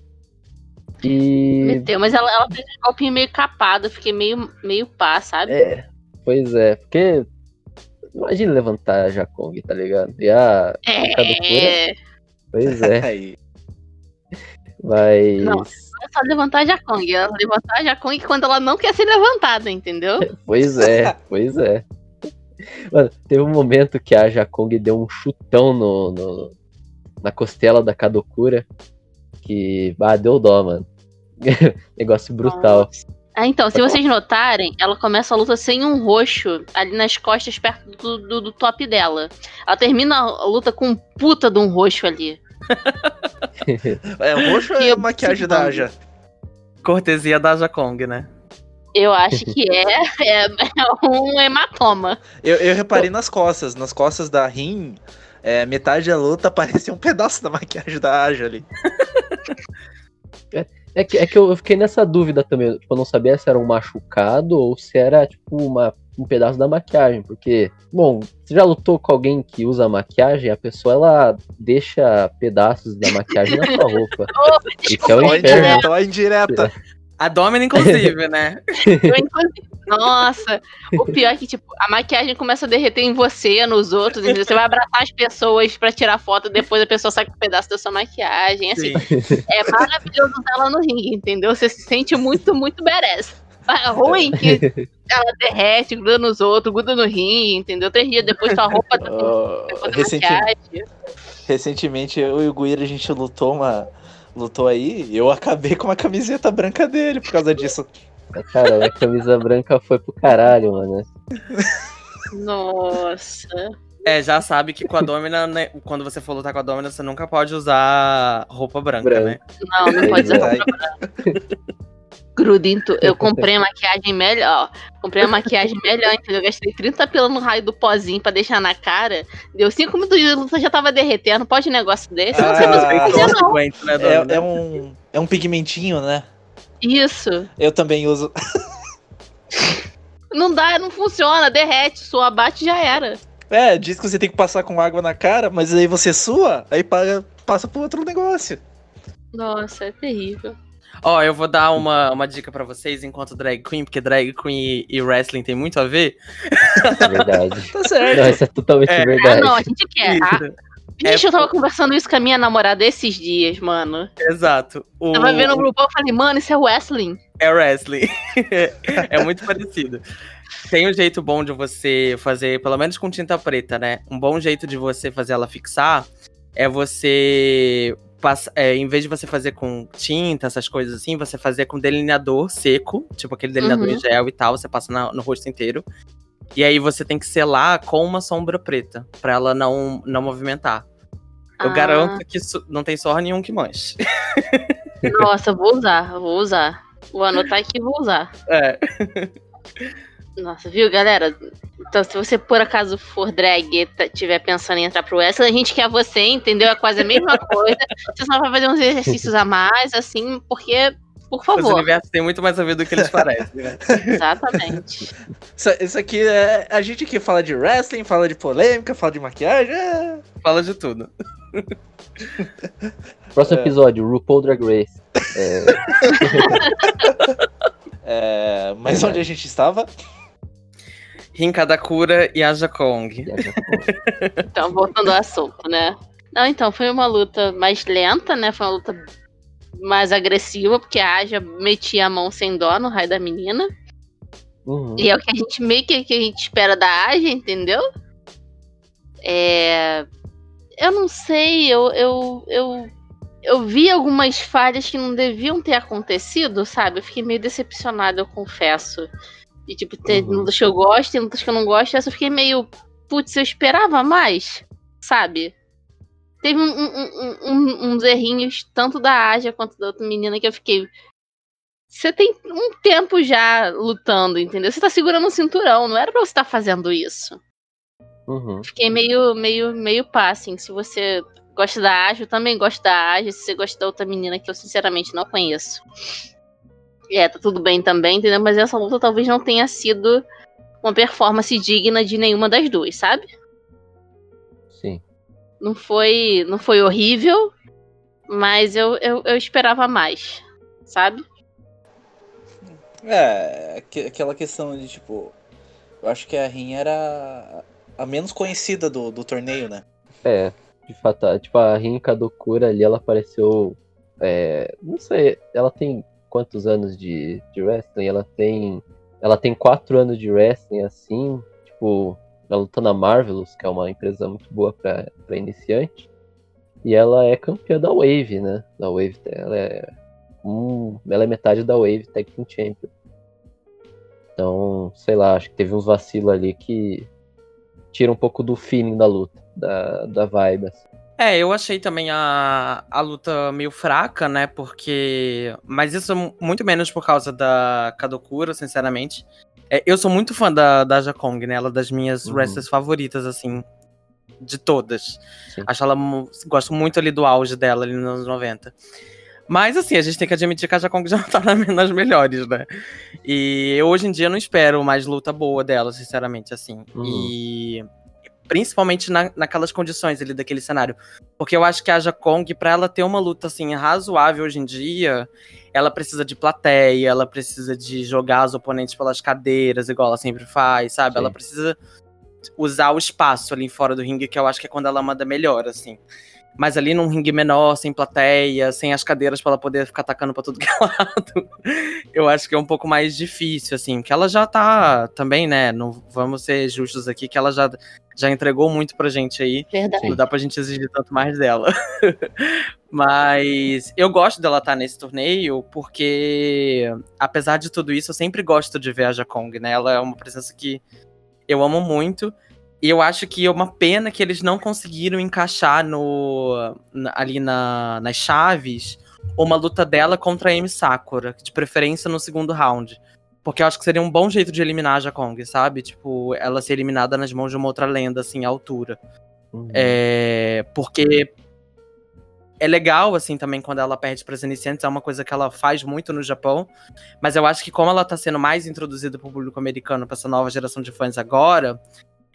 E... Meteu, mas ela, ela fez um golpinho meio capado, eu fiquei meio, meio pá, sabe? É, pois é, porque imagina levantar a Jakong, tá ligado? E a, é... a Kadokura... Pois é. <laughs> Mas... Não é só levantar a Jakong. Ela levantar a Jakong quando ela não quer ser levantada, entendeu? <laughs> pois é, pois é. Mano, teve um momento que a Jakong deu um chutão no, no na costela da Kadokura que ah, deu dó, mano. <laughs> Negócio brutal. Ah, então, se vocês notarem, ela começa a luta sem um roxo ali nas costas, perto do, do, do top dela. Ela termina a luta com um puta de um roxo ali. É, roxo é maquiagem da Aja. Cortesia da Aja Kong, né? Eu acho que é, <laughs> é, é um hematoma. Eu, eu reparei nas costas. Nas costas da Rin, é, metade da luta parecia um pedaço da maquiagem da Aja ali. É, é, que, é que eu fiquei nessa dúvida também. Tipo, eu não sabia se era um machucado ou se era, tipo, uma um pedaço da maquiagem, porque, bom, você já lutou com alguém que usa maquiagem, a pessoa ela deixa pedaços da maquiagem na sua roupa. <laughs> oh, Isso é o inferno. Então é indireta. A Domina, inclusive, né? <laughs> Nossa, o pior é que, tipo, a maquiagem começa a derreter em você, nos outros, entendeu? Você vai abraçar as pessoas pra tirar foto, depois a pessoa sai com um pedaço da sua maquiagem, assim. Sim. É maravilhoso usar ela no ringue, entendeu? Você se sente muito, muito merece. É ruim que ela derrete, gruda nos outros, gruda no rim, entendeu? Três dias depois tua roupa tá <laughs> uh, recentemente, recentemente eu e o Guira a gente lutou uma. Lutou aí, eu acabei com uma camiseta branca dele por causa disso. Cara, a camisa branca foi pro caralho, mano. Nossa. É, já sabe que com a Domina, né, quando você for lutar com a Domina, você nunca pode usar roupa branca, branca. né? Não, não pode usar roupa branca. Grudento. Eu comprei a maquiagem melhor. Comprei a maquiagem melhor, entendeu? Eu gastei 30 pila no raio do pozinho pra deixar na cara. Deu 5 minutos de luta, já tava derretendo. Pode um negócio desse? Ah, não sei mais não. Né, é, é, um, é um pigmentinho, né? Isso. Eu também uso. não dá, não funciona. Derrete, sua bate já era. É, diz que você tem que passar com água na cara, mas aí você sua, aí passa pro outro negócio. Nossa, é terrível. Ó, eu vou dar uma, uma dica pra vocês enquanto drag queen, porque drag queen e, e wrestling tem muito a ver. É verdade. <laughs> Tá certo. Não, isso é totalmente É. Ah, verdade. não, a gente quer. Ah, gente, É, eu tava conversando isso com a minha namorada esses dias, mano. Exato. O, Tava vendo o grupo, eu falei, mano, isso é wrestling. É wrestling. <laughs> é muito parecido. Tem um jeito bom de você fazer, pelo menos com tinta preta, né? Um bom jeito de você fazer ela fixar é você. É, em vez de você fazer com tinta, essas coisas assim, você fazer com delineador seco, tipo aquele delineador Uhum. em gel e tal, você passa na- no rosto inteiro. E aí você tem que selar com uma sombra preta, pra ela não, não movimentar. Eu Ah. garanto que isso não tem sorra nenhum que manche. Nossa, vou usar, vou usar. Vou anotar aqui e vou usar. É. Nossa, viu, galera? Então, se você por acaso for drag e tá- tiver pensando em entrar pro wrestling, a gente quer você, entendeu? É quase a mesma <laughs> coisa. Você só vai fazer uns exercícios a mais, assim, porque, por Os favor. universos têm muito mais a ver do que eles parecem, né? Exatamente. <laughs> Isso, isso aqui é. A gente que fala de wrestling, fala de polêmica, fala de maquiagem. É... Fala de tudo. <laughs> Próximo É. episódio, RuPaul Drag Race. É, É, mas onde a gente estava? Rinka da Cura e Aja Kong. <laughs> Então, voltando ao assunto, né? Não, então, foi uma luta mais lenta, né? Foi uma luta mais agressiva, porque a Aja metia a mão sem dó no raio da menina. uhum. E é o que a gente meio que, que a gente espera da Aja, entendeu? É... Eu não sei, eu, eu, eu, eu vi algumas falhas que não deviam ter acontecido, sabe? Eu fiquei meio decepcionada, eu confesso. E, tipo, tem Uhum. lutas que eu gosto, tem lutas que eu não gosto, essa eu fiquei meio. Putz, eu esperava mais, sabe? Teve um- um- um- um- uns errinhos, tanto da Aja quanto da outra menina, que eu fiquei. Você tem um tempo já lutando, entendeu? Você tá segurando o cinturão, não era pra você estar fazendo isso. Uhum. Fiquei meio, meio, meio pá, assim. Se você gosta da Aja, eu também gosto da Aja. Se você gosta da outra menina, que eu sinceramente não conheço. É, tá tudo bem também, entendeu? Mas essa luta talvez não tenha sido uma performance digna de nenhuma das duas, sabe? Sim. Não foi, não foi horrível, mas eu, eu, eu esperava mais, sabe? É, aque- aquela questão de tipo. Eu acho que a Rin era a menos conhecida do, do torneio, né? É, de fato, a- tipo, a Rinka do Cura ali, ela apareceu. é, não sei, ela tem quantos anos de, de wrestling? Ela tem. Ela tem quatro anos de wrestling, assim, tipo, ela luta na Marvelous, que é uma empresa muito boa pra iniciante. E ela é campeã da Wave, né? Da Wave, ela é. Um, ela é metade da Wave Tag Team Champion. Então, sei lá, acho que teve uns vacilos ali que tira um pouco do feeling da luta, da, da vibe. assim. É, eu achei também a, a luta meio fraca, né? Porque. Mas isso muito menos por causa da Kadokura, sinceramente. É, eu sou muito fã da, da Jakong, né? Ela é das minhas Uhum. wrestlers favoritas, assim. De todas. Sim. Acho ela. Gosto muito ali do auge dela, ali nos anos 90. Mas, assim, a gente tem que admitir que a Jakong <laughs> já tá na- nas melhores, né? E eu, hoje em dia, não espero mais luta boa dela, sinceramente, assim. Uhum. E. Principalmente na, naquelas condições ali daquele cenário. Porque eu acho que a Jakong, pra ela ter uma luta assim razoável hoje em dia, ela precisa de plateia, ela precisa de jogar os oponentes pelas cadeiras, igual ela sempre faz, sabe? Sim. Ela precisa usar o espaço ali fora do ringue, que eu acho que é quando ela manda melhor, assim. Mas ali num ringue menor, sem plateia, sem as cadeiras pra ela poder ficar atacando pra tudo que é <laughs> lado, eu acho que é um pouco mais difícil, assim. Que ela já tá também, né? Não vamos ser justos aqui, que ela já, já entregou muito pra gente aí. Verdade. Não dá pra gente exigir tanto mais dela. <laughs> Mas eu gosto dela estar nesse torneio porque, apesar de tudo isso, eu sempre gosto de ver a Jakong, né? Ela é uma presença que eu amo muito. E eu acho que é uma pena que eles não conseguiram encaixar no, na- ali na, nas chaves uma luta dela contra a Amy Sakura, de preferência no segundo round. Porque eu acho que seria um bom jeito de eliminar a Jakong, sabe? Tipo, ela ser eliminada nas mãos de uma outra lenda, assim, à altura. Uhum. É, porque é legal, assim, também quando ela perde para as iniciantes, é uma coisa que ela faz muito no Japão. Mas eu acho que como ela tá sendo mais introduzida pro público americano, pra essa nova geração de fãs agora,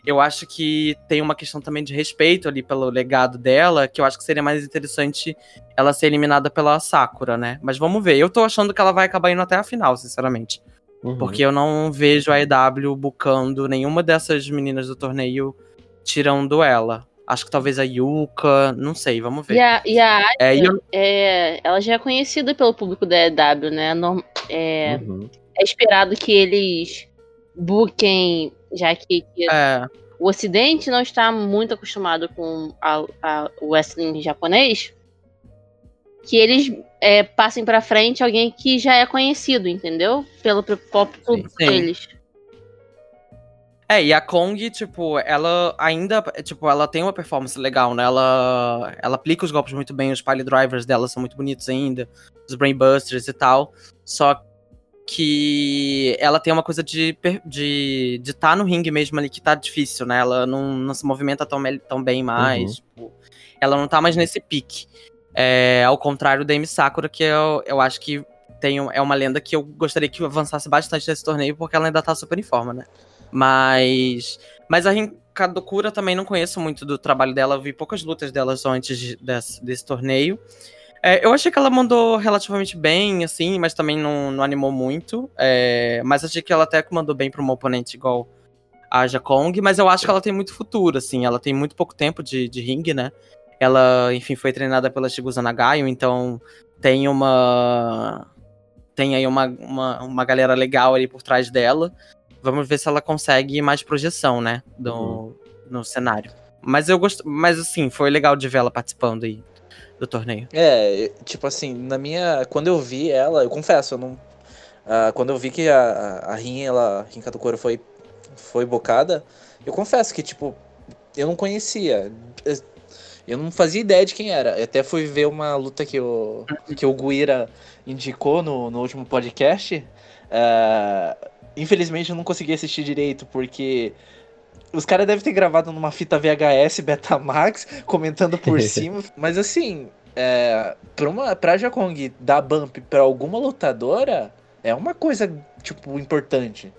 eu acho que tem uma questão também de respeito ali pelo legado dela, que eu acho que seria mais interessante ela ser eliminada pela Sakura, né? Mas vamos ver. Eu tô achando que ela vai acabar indo até a final, sinceramente. Uhum. Porque eu não vejo a EW bucando nenhuma dessas meninas do torneio tirando ela. Acho que talvez a Yuka, não sei, vamos ver. E a, e a É, e eu- é, ela já é conhecida pelo público da EW, né? É, Uhum. é esperado que eles bookem, já que, que é, o Ocidente não está muito acostumado com a, a- o wrestling japonês, que eles é, passem pra frente alguém que já é conhecido, entendeu? Pelo próprio público deles. É, e a Kong, tipo, ela ainda, tipo, ela tem uma performance legal, né? Ela, ela aplica os golpes muito bem, os pile drivers dela são muito bonitos ainda, os brainbusters e tal. Só que ela tem uma coisa de per- de de tá no ringue mesmo ali que tá difícil, né? Ela não, não se movimenta tão, tão bem mais, tipo, ela não tá mais nesse pique. É, ao contrário da Amy Sakura, que eu, eu acho que tem, é uma lenda que eu gostaria que avançasse bastante nesse torneio, porque ela ainda tá super em forma, né? Mas. Mas a Rinkadokura também não conheço muito do trabalho dela. Eu vi poucas lutas dela só antes de- desse, desse torneio. É, eu achei que ela mandou relativamente bem, assim, mas também não, não animou muito. É, mas achei que ela até mandou bem pra uma oponente igual a Jakong. Mas eu acho que ela tem muito futuro, assim. Ela tem muito pouco tempo de, de ringue, né? Ela, enfim, foi treinada pela Shigusa Nagayo, então tem uma. Tem aí uma, uma, uma galera legal ali por trás dela. Vamos ver se ela consegue mais projeção, né? Do, Uhum. No cenário. Mas eu gosto. Mas assim, foi legal de ver ela participando aí do torneio. É, tipo assim, na minha. Quando eu vi ela, eu confesso, eu não. ah, quando eu vi que a, a, Rin, ela, Rin Katukura foi, foi bocada, eu confesso que, tipo, eu não conhecia. Eu não fazia ideia de quem era. Eu até fui ver uma luta que o, que o Guira indicou no, no último podcast. Ah, infelizmente eu não consegui assistir direito, porque os caras devem ter gravado numa fita VHS Betamax, comentando por <laughs> cima. Mas assim, é, pra, uma, pra Jakong dar bump pra alguma lutadora, é uma coisa, tipo, importante.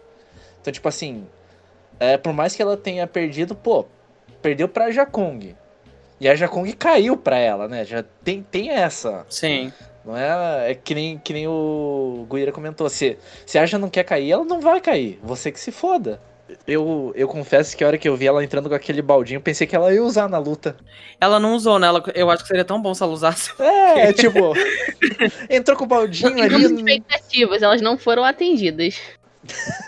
Então, tipo assim, é, por mais que ela tenha perdido, pô, perdeu pra Jakong. E a Jakong caiu pra ela, né? Já tem, tem essa. Sim. Não é, é que nem, que nem o Guira comentou. Se, se a Aja não quer cair, ela não vai cair. Você que se foda. Eu, eu confesso que a hora que eu vi ela entrando com aquele baldinho, pensei que ela ia usar na luta. Ela não usou, né? Ela, eu acho que seria tão bom se ela usasse. É, <laughs> tipo, entrou com o baldinho Tivemos ali. expectativas, elas não foram atendidas.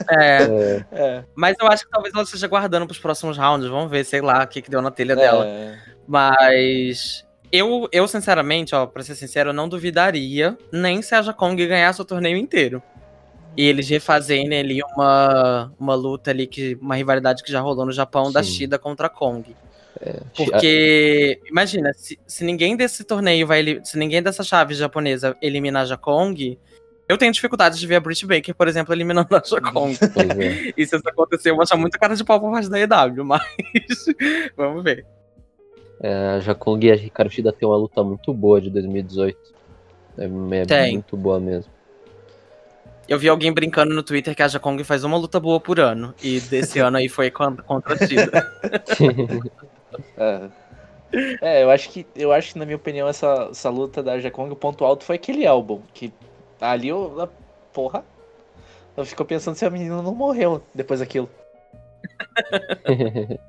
É, É, É, mas eu acho que talvez ela esteja guardando pros próximos rounds. Vamos ver, sei lá, o que, que deu na telha dela. é. Mas eu, eu, sinceramente, ó, pra ser sincero, eu não duvidaria nem se a Jakong ganhasse o torneio inteiro. E eles refazerem ali uma, uma luta ali, que, uma rivalidade que já rolou no Japão da Sim. Shida contra a Kong. é. Porque, imagina, se, se ninguém desse torneio vai. Se ninguém dessa chave japonesa eliminar a Jakong, eu tenho dificuldade de ver a Britt Baker, por exemplo, eliminando a Jakong. Pois é. <laughs> e se isso acontecer, eu vou achar muita cara de pau por parte da EW, mas. <laughs> vamos ver. É, a Jakong e a Hikaru Shida tem uma luta muito boa de 2018. É, é Tem. muito boa mesmo. Eu vi alguém brincando no Twitter que a Jakong faz uma luta boa por ano. E desse ano aí foi contra, a Shida. <laughs> É. É, eu acho que, eu acho que na minha opinião, essa, essa luta da Jakong, o ponto alto foi aquele álbum. Que ali eu. a- Porra. Eu fico pensando se a menina não morreu depois daquilo. <laughs>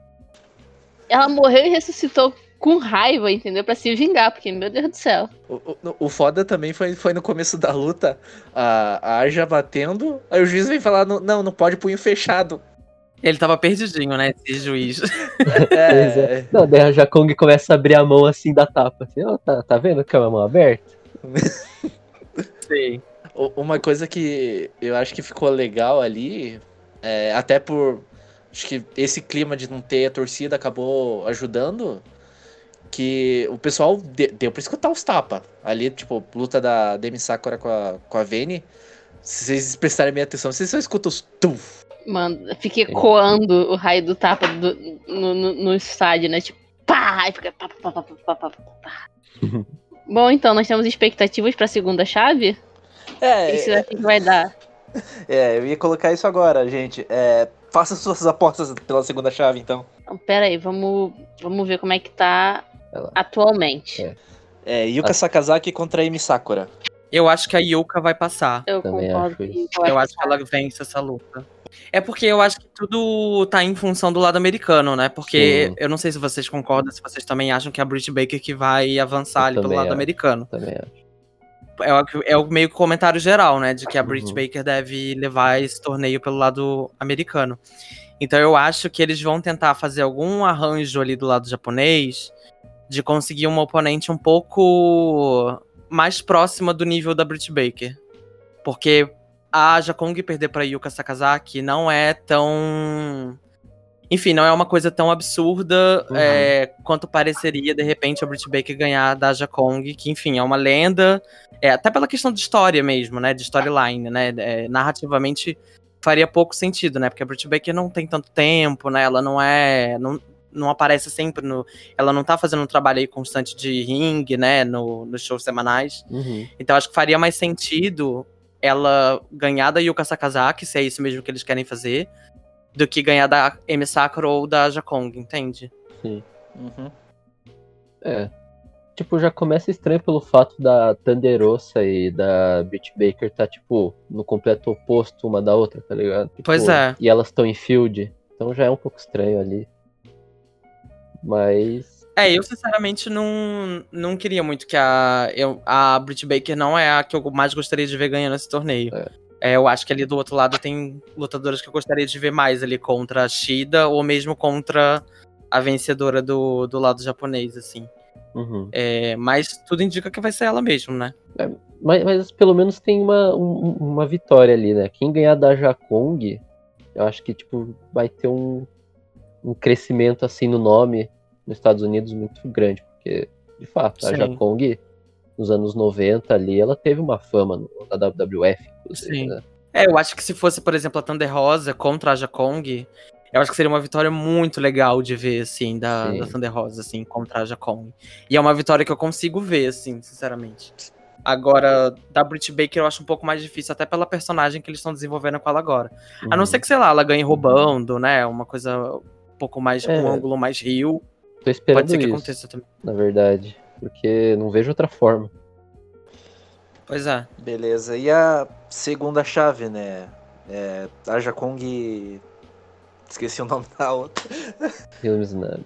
Ela morreu e ressuscitou com raiva, entendeu? Pra se vingar, porque, meu Deus do céu. O, o, o foda também foi, foi no começo da luta, a, a Arja batendo, aí o juiz vem falar, "Não, não, pode punho fechado. Ele tava perdidinho, né? Esse juiz. <laughs> Pois É, é. Não, daí a Jakong começa a abrir a mão assim da tapa. Assim, ó, tá, tá vendo que é uma mão aberta? <laughs> Sim. o- uma coisa que eu acho que ficou legal ali, é, até por. Acho que esse clima de não ter a torcida acabou ajudando. Que o pessoal de- deu pra escutar os tapas. Ali, tipo, luta da Demi Sakura com a, com a Vene. Se vocês prestarem bem atenção, vocês só escutam os tuf. Mano, fiquei coando o raio do tapa do- no, no, no estádio, né? Tipo, pá! E fica pá, pá, pá, pá, pá, pá. <laughs> Bom, então, nós temos expectativas pra segunda chave? É, O que que vai dar? É, eu ia colocar isso agora, gente. É, faça suas apostas pela segunda chave, então. Então, pera aí, vamos, vamos ver como é que tá atualmente. É. É, Yuka Ah. Sakazaki contra Amy Sakura. Eu acho que a Yuka vai passar. Eu Também concordo acho isso. Eu acho que ela vence essa luta. É porque eu acho que tudo tá em função do lado americano, né? Porque Sim. eu não sei se vocês concordam, se vocês também acham que é a Britt Baker que vai avançar Eu ali pelo lado acho. americano. Também acho. É o, é o meio que comentário geral, né? De que a Britt Uhum. Baker deve levar esse torneio pelo lado americano. Então eu acho que eles vão tentar fazer algum arranjo ali do lado japonês de conseguir uma oponente um pouco mais próxima do nível da Britt Baker. Porque a Jakong perder pra Yuka Sakazaki não é tão. Enfim, não é uma coisa tão absurda Uhum. é, quanto pareceria, de repente, a Britt Baker ganhar da Jakong, que, enfim, é uma lenda. É, até pela questão de história mesmo, né? De storyline, né? é, narrativamente faria pouco sentido, né? Porque a Britt Baker não tem tanto tempo, né? Ela não é. Não, não aparece sempre no. Ela não tá fazendo um trabalho aí constante de ringue, né? No, nos shows semanais. Uhum. Então acho que faria mais sentido ela ganhar da Yuka Sakazaki, se é isso mesmo que eles querem fazer, do que ganhar da Emi Sakura ou da Jakong, entende? Uhum. É. Tipo, já começa estranho pelo fato da Tanderosa e da Britt Baker tá, tipo, no completo oposto uma da outra, tá ligado? Tipo, Pois é. E elas estão em field, então já é um pouco estranho ali. Mas. É, eu sinceramente não, não queria muito que a. Eu, a Britt Baker não é a que eu mais gostaria de ver ganhando esse torneio. É. É, eu acho que ali do outro lado tem lutadoras que eu gostaria de ver mais ali contra a Shida ou mesmo contra a vencedora do, do lado japonês, assim. Uhum. É, mas tudo indica que vai ser ela mesmo, né? Mas, mas pelo menos tem uma, um- uma vitória ali, né? Quem ganhar da Jakong, eu acho que, tipo, vai ter um, um crescimento, assim, no nome nos Estados Unidos muito grande. Porque, de fato, a Sim. Jakong, nos anos 90 ali, ela teve uma fama no, na WWF, Sim. né? É, eu acho que se fosse, por exemplo, a Thunder Rosa contra a Jakong, eu acho que seria uma vitória muito legal de ver, assim, da, Sim. da Thunder Rosa, assim, contra a Jakong. E é uma vitória que eu consigo ver, assim, sinceramente. Agora, da Britt Baker eu acho um pouco mais difícil, até pela personagem que eles estão desenvolvendo com ela agora. A não Uhum. ser que, sei lá, ela ganhe roubando, né? Uma coisa pouco mais, É. um ângulo mais rio. Tô esperando Pode ser que isso, aconteça também. na verdade. Porque não vejo outra forma. Pois é. Beleza. E a segunda chave, né? É, a Jakong. Esqueci o nome da outra. <laughs> Filmes, né?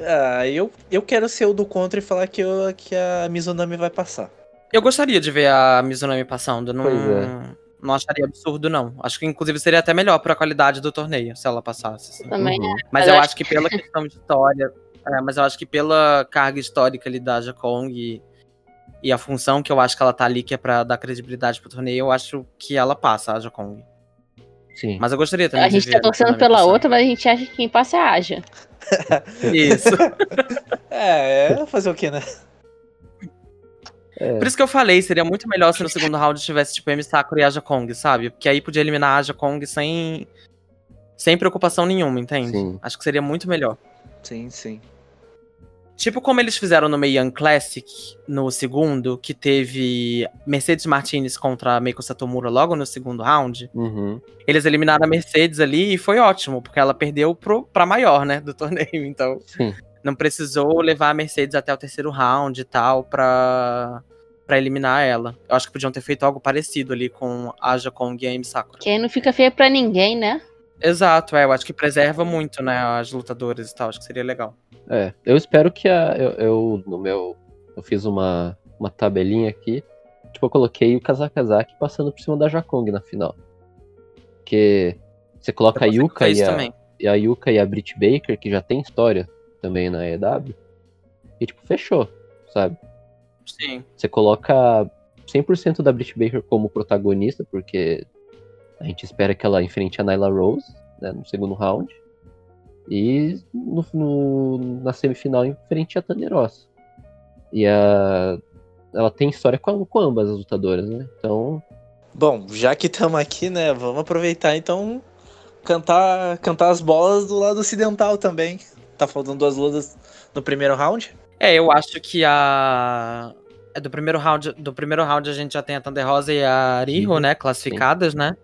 Ah, eu, eu quero ser o do contra e falar que, eu, que a Mizunami vai passar. Eu gostaria de ver a Mizunami passando. Não, Pois é. Não acharia absurdo, não. Acho que, inclusive, seria até melhor pra qualidade do torneio, se ela passasse. assim. Também Uhum. Mas Eu eu acho que pela questão de história. é, mas eu acho que pela carga histórica ali da Jakong e, e a função que eu acho que ela tá ali, que é pra dar credibilidade pro torneio, eu acho que ela passa, a Jakong. Sim. Mas eu gostaria também A de gente ver tá torcendo pela passar. outra, mas a gente acha que quem passa é a Aja. <laughs> <laughs> Isso. É, é fazer o quê, né? É. Por isso que eu falei, seria muito melhor se no segundo round tivesse, tipo, M Sakura e a Jakong, sabe? Porque aí podia eliminar a Jakong sem, sem preocupação nenhuma, entende? Sim. Acho que seria muito melhor. Sim, sim. Tipo como eles fizeram no Meian Classic, no segundo, que teve Mercedes Martinez contra Meiko Satomura logo no segundo round. Uhum. Eles eliminaram a Mercedes ali e foi ótimo, porque ela perdeu pro, pra maior, né, do torneio. <laughs> Então, Sim. Não precisou levar a Mercedes até o terceiro round e tal pra, pra eliminar ela. Eu acho que podiam ter feito algo parecido ali com a Jakong e a Amy Sakura. Que aí não fica feia pra ninguém, né? Exato, é, eu acho que preserva muito, né, as lutadoras e tal, acho que seria legal. É, eu espero que a. Eu, eu, no meu. Eu fiz uma, uma tabelinha aqui. Tipo, eu coloquei o Kazakazaki passando por cima da Jakong na final. Porque você coloca a Yuka e a, e a Yuka e a Britt Baker, que já tem história também na EW. E tipo, fechou, sabe? Sim. Você coloca 100% da Britt Baker como protagonista, porque a gente espera que ela enfrente a Nyla Rose né, no segundo round. E no, no- na semifinal enfrente a Thunder Rosa. E a, ela tem história com, com ambas as lutadoras, né? Então, Bom, já que estamos aqui, né? Vamos aproveitar então cantar, cantar as bolas do lado ocidental também. Tá faltando duas lutas no primeiro round? É, eu acho que a. é Do primeiro round, do primeiro round a gente já tem a Thunder Rosa e a Riho, Uhum, né? Classificadas, né?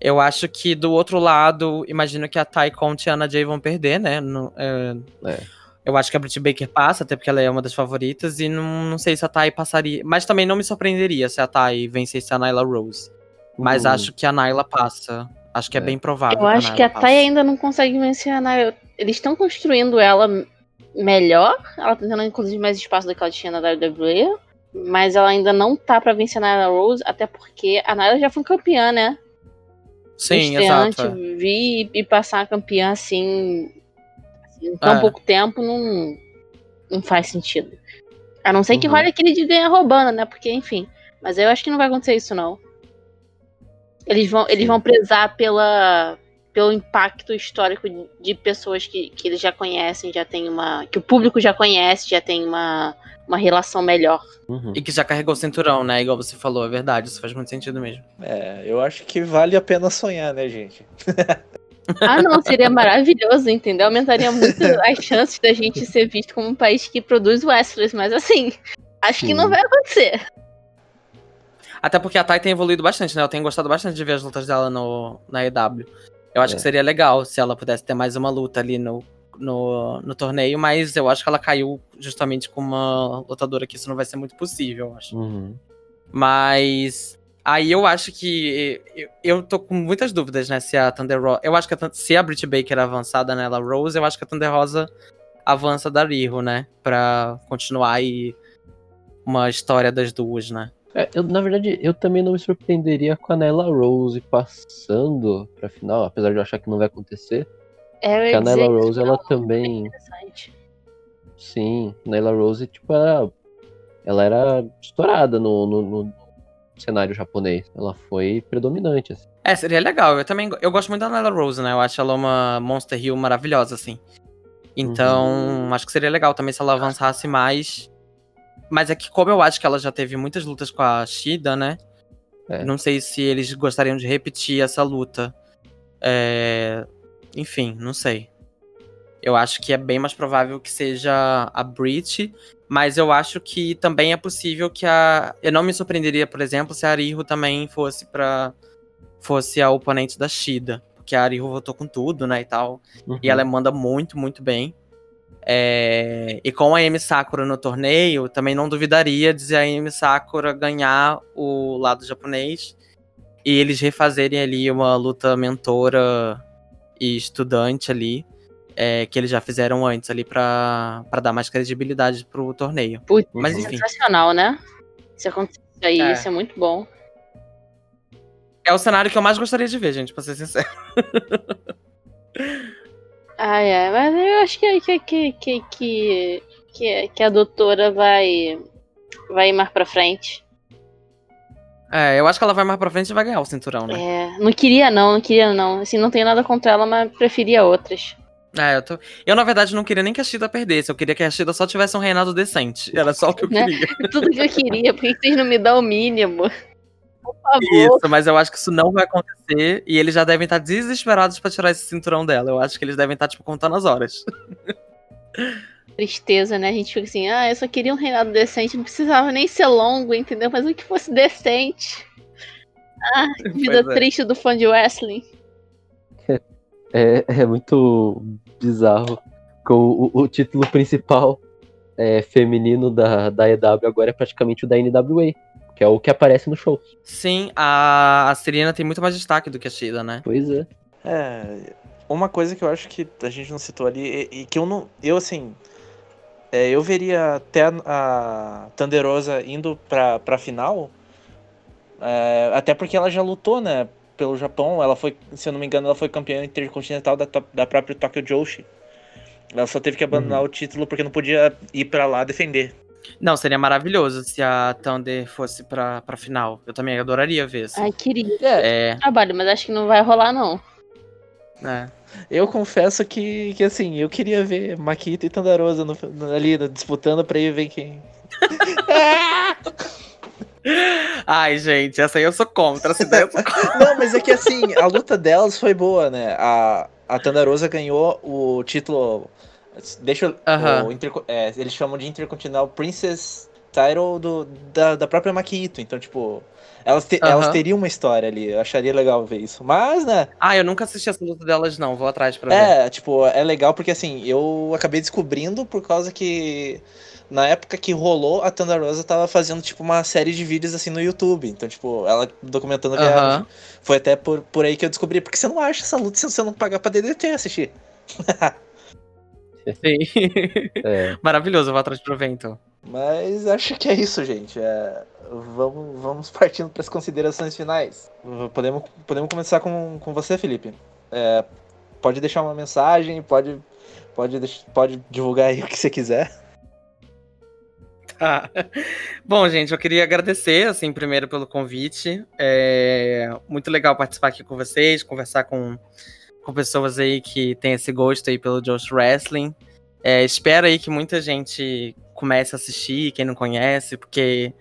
Eu acho que do outro lado, imagino que a Ty Conte e a Anna Jay vão perder, né? No, é, É. Eu acho que a Britt Baker passa, até porque ela é uma das favoritas, e não, não sei se a Ty passaria. Mas também não me surpreenderia se a Ty vencesse a Nyla Rose. Mas Hum, acho que a Nyla passa. Acho que é, É. bem provável. Eu acho que a Thay ainda não consegue vencer a Naya. Eles estão construindo ela melhor. Ela tá tendo, inclusive, mais espaço do que ela tinha na WWE. Mas ela ainda não tá pra vencer a Nyla Rose, até porque a Nyla já foi campeã, né? Sim, exato. é. vir e passar campeã assim, assim, em tão É. pouco tempo não, não faz sentido. A não ser que Uhum. role aquele de ganhar roubando, né? Porque, enfim. Mas eu acho que não vai acontecer isso, não. Eles vão, eles vão prezar pela, pelo impacto histórico de, pessoas que, que eles já conhecem, já tem uma. que o público já conhece, já tem uma, uma relação melhor. uhum. E que já carregou o cinturão, né? Igual você falou, é verdade. Isso faz muito sentido mesmo. É, eu acho que vale a pena sonhar, né, gente? <laughs> Ah, não, seria maravilhoso, entendeu? Aumentaria muito <laughs> as chances da gente ser visto como um país que produz wrestlers, mas assim, acho que Sim. não vai acontecer. Até porque a Thay tem evoluído bastante, né? Eu tenho gostado bastante de ver as lutas dela no, na EW. Eu acho É. que seria legal se ela pudesse ter mais uma luta ali no, no, no torneio, mas eu acho que ela caiu justamente com uma lutadora que isso não vai ser muito possível, eu acho. Uhum. Mas aí eu acho que eu, eu tô com muitas dúvidas, né? Se a Thunder Rosa. Eu acho que a, se a Britt Baker avançada nela Rose, eu acho que a Thunder Rosa avança da Riho, né? Pra continuar aí uma história das duas, né? É, eu, na verdade, eu também não me surpreenderia com a Nyla Rose passando pra final, apesar de eu achar que não vai acontecer. É, eu a que Rose, ela é também. interessante. Sim, Nyla Rose, tipo, era, ela era estourada no, no- no cenário japonês. Ela foi predominante, assim. É, seria legal. Eu também eu gosto muito da Nyla Rose, né? Eu acho ela uma Monster Hill maravilhosa, assim. Então, acho que seria legal também se ela avançasse mais. Mas é que, como eu acho que ela já teve muitas lutas com a Shida, né? É. Não sei se eles gostariam de repetir essa luta. É, Enfim, não sei. Eu acho que é bem mais provável que seja a Brit, mas eu acho que também é possível que a. Eu não me surpreenderia, por exemplo, se a Ariho também fosse para fosse a oponente da Shida. Porque a Ariho votou com tudo, né, e tal. Uhum. E ela manda muito, muito bem. É, E com a Amy Sakura no torneio, também não duvidaria de a Amy Sakura ganhar o lado japonês e eles refazerem ali uma luta mentora e estudante ali, é, que eles já fizeram antes ali pra pra dar mais credibilidade pro torneio. Putz, Mas Uhum. enfim. sensacional, né? Se acontecer aí, É. isso é muito bom. É o cenário que eu mais gostaria de ver, gente, pra ser sincero. <laughs> Ai, é, mas eu acho que, que, que, que, que, que, que a doutora vai, vai ir mais pra frente. É, eu acho que ela vai mais pra frente e vai ganhar o cinturão, né? É, não queria não, não queria não. Assim, não tenho nada contra ela, mas preferia outras. É, eu, tô... eu na verdade não queria nem que a Shida perdesse, eu queria que a Shida só tivesse um reinado decente. Era só o que eu Né? queria. <laughs> Tudo que eu queria, por que vocês não me dão o mínimo? Favor. Isso, mas eu acho que isso não vai acontecer e eles já devem estar desesperados pra tirar esse cinturão dela. Eu acho que eles devem estar, tipo, contando as horas. <laughs> Tristeza, né? A gente fica assim, ah, eu só queria um reinado decente, não precisava nem ser longo, entendeu? Mas o que fosse decente. Ah, que vida é. triste do fã de wrestling. <laughs> É, é muito bizarro. Com o, o título principal é, feminino da, da EW agora é praticamente o da NWA, que é o que aparece no show. Sim, a, a Serena tem muito mais destaque do que a Shida, né? Pois é. É, uma coisa que eu acho que a gente não citou ali e, e que eu não, eu assim, é, eu veria até a, a Thunderosa indo pra, pra final, é, até porque ela já lutou, né, pelo Japão, ela foi, se eu não me engano, ela foi campeã intercontinental da, da própria Tokyo Joshi. Ela só teve que abandonar o título porque não podia ir pra lá defender. Não, seria maravilhoso se a Thunder fosse pra, pra final. Eu também adoraria ver. Assim. Ai, queria É, trabalho, mas acho que não vai rolar, não. é. Eu confesso que, que assim, eu queria ver Makita e Thunderosa no- no- ali no- disputando pra ir ver quem. <laughs> Ai, gente, essa aí eu sou contra. Essa ideia eu sou contra. Não, mas é que assim, a luta delas foi boa, né? A, a Thunderosa ganhou o título. Deixa eu. Aham. o interco- é, eles chamam de Intercontinental Princess title do, da, da própria Makito. Então, tipo, elas, te, elas teriam uma história ali. Eu acharia legal ver isso. Mas, né? Ah, eu nunca assisti essa luta delas, não. Vou atrás pra é, ver. É, tipo, é legal porque assim, eu acabei descobrindo por causa que na época que rolou, a Thunder Rosa tava fazendo, tipo, uma série de vídeos, assim, no YouTube. Então, tipo, ela documentando a viagem. Uhum. Foi até por, por aí que eu descobri. Porque você não acha essa luta se você não pagar pra DDT assistir. <laughs> <laughs> Sim. É. Maravilhoso, eu vou atrás ver, então. Mas acho que é isso, gente. É, vamos, vamos partindo para as considerações finais. Podemos, podemos começar com, com você, Felipe. É, pode deixar uma mensagem, pode, pode, pode divulgar aí o que você quiser. Tá. Bom, gente, eu queria agradecer, assim, primeiro pelo convite. É muito legal participar aqui com vocês, conversar com, com pessoas aí que têm esse gosto aí pelo Josh Wrestling. É, espero aí que muita gente comece a assistir, quem não conhece, porque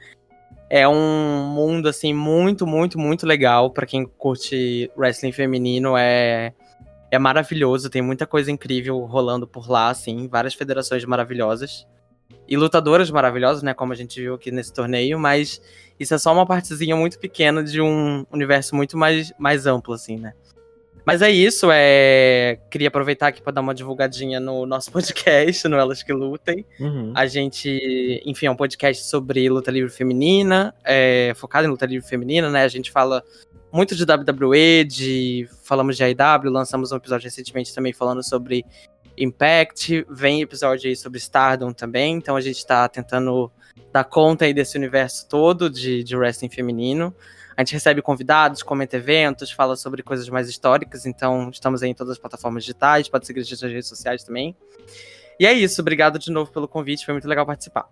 é um mundo assim muito, muito, muito legal. Para quem curte wrestling feminino, é é maravilhoso, tem muita coisa incrível rolando por lá, assim, várias federações maravilhosas. E lutadoras maravilhosas, né, como a gente viu aqui nesse torneio, mas isso é só uma partezinha muito pequena de um universo muito mais, mais amplo, assim, né. Mas é isso, é... queria aproveitar aqui para dar uma divulgadinha no nosso <laughs> podcast, no Elas Que Lutem. Uhum. A gente, enfim, é um podcast sobre luta livre feminina, é... focado em luta livre feminina, né? A gente fala muito de WWE, de falamos de AEW, lançamos um episódio recentemente também falando sobre Impact, vem episódio aí sobre Stardom também, então a gente tá tentando dar conta aí desse universo todo de, de wrestling feminino. A gente recebe convidados, comenta eventos, fala sobre coisas mais históricas, então estamos aí em todas as plataformas digitais, pode seguir nas redes sociais também. E é isso, obrigado de novo pelo convite, foi muito legal participar.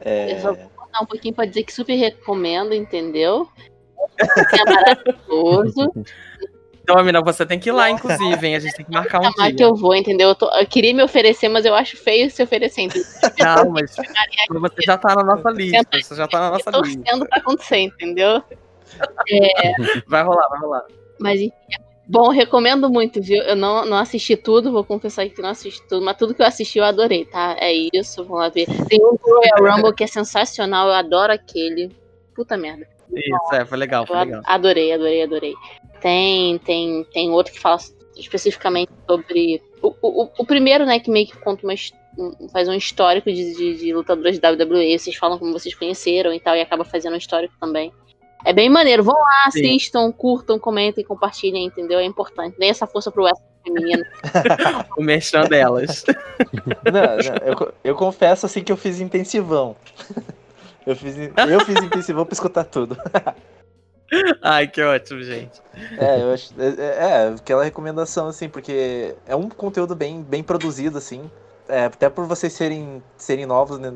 É... Eu vou contar um pouquinho para dizer que super recomendo, entendeu? <laughs> É maravilhoso. <laughs> Domina, você tem que ir lá, inclusive, hein? A gente tem que marcar um dia. que eu vou, entendeu? Eu, tô, eu, queria me oferecer, mas eu acho feio se oferecer. Não, mas você já tá na nossa lista. Você já tá na nossa lista. Torcendo pra acontecer, entendeu? É... Vai rolar, vai rolar. Mas enfim, Bom, recomendo muito, viu? Eu não, não assisti tudo, vou confessar que não assisti tudo, mas tudo que eu assisti eu adorei, tá? É isso, vamos lá ver. Tem um Royal Rumble que é sensacional, eu adoro aquele. Puta merda. Isso, é, foi legal, foi legal. Adorei, adorei, adorei. Tem, tem, tem outro que fala especificamente sobre. O, o, o primeiro, né, que meio que conta uma, faz um histórico de, de, de lutadores de WWE, vocês falam como vocês conheceram e tal, e acaba fazendo um histórico também. É bem maneiro. Vão lá, assistam, Sim. curtam, comentem, compartilhem, entendeu? É importante. Dê essa força pro wrestling feminino. <laughs> <laughs> o merchan delas. Não, não, eu, eu confesso assim que eu fiz intensivão. Eu fiz, eu fiz intensivão pra escutar tudo. <laughs> Ai, que ótimo, gente. É, eu acho, é, é, é, aquela recomendação, assim, porque é um conteúdo bem, bem produzido, assim. É, até por vocês serem, serem novos né,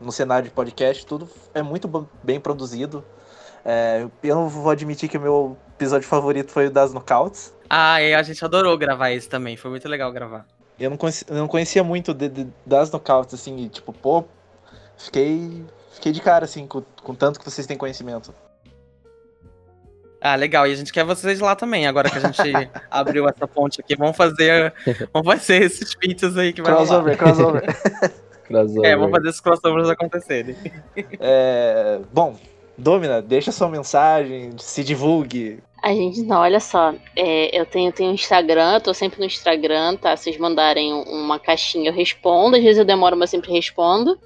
no cenário de podcast, tudo é muito bem produzido. É, eu não vou admitir que o meu episódio favorito foi o das Knockouts. Ah, e a gente adorou gravar esse também, foi muito legal gravar. Eu não conhecia, não conhecia muito de, de, das Knockouts, assim, e, tipo, pô, fiquei, fiquei de cara, assim, com, com tanto que vocês têm conhecimento. Ah, legal. E a gente quer vocês lá também, agora que a gente <laughs> abriu essa ponte aqui. Vamos fazer. Vamos fazer esses feats aí que vai Crossover, crossover. <laughs> crossover. É, vamos fazer esses crossovers acontecerem. É, bom, Domina, deixa sua mensagem, se divulgue. A gente, não, olha só, é, eu tenho, tenho Instagram, eu tô sempre no Instagram, tá? Vocês mandarem uma caixinha, eu respondo, às vezes eu demoro, mas sempre respondo,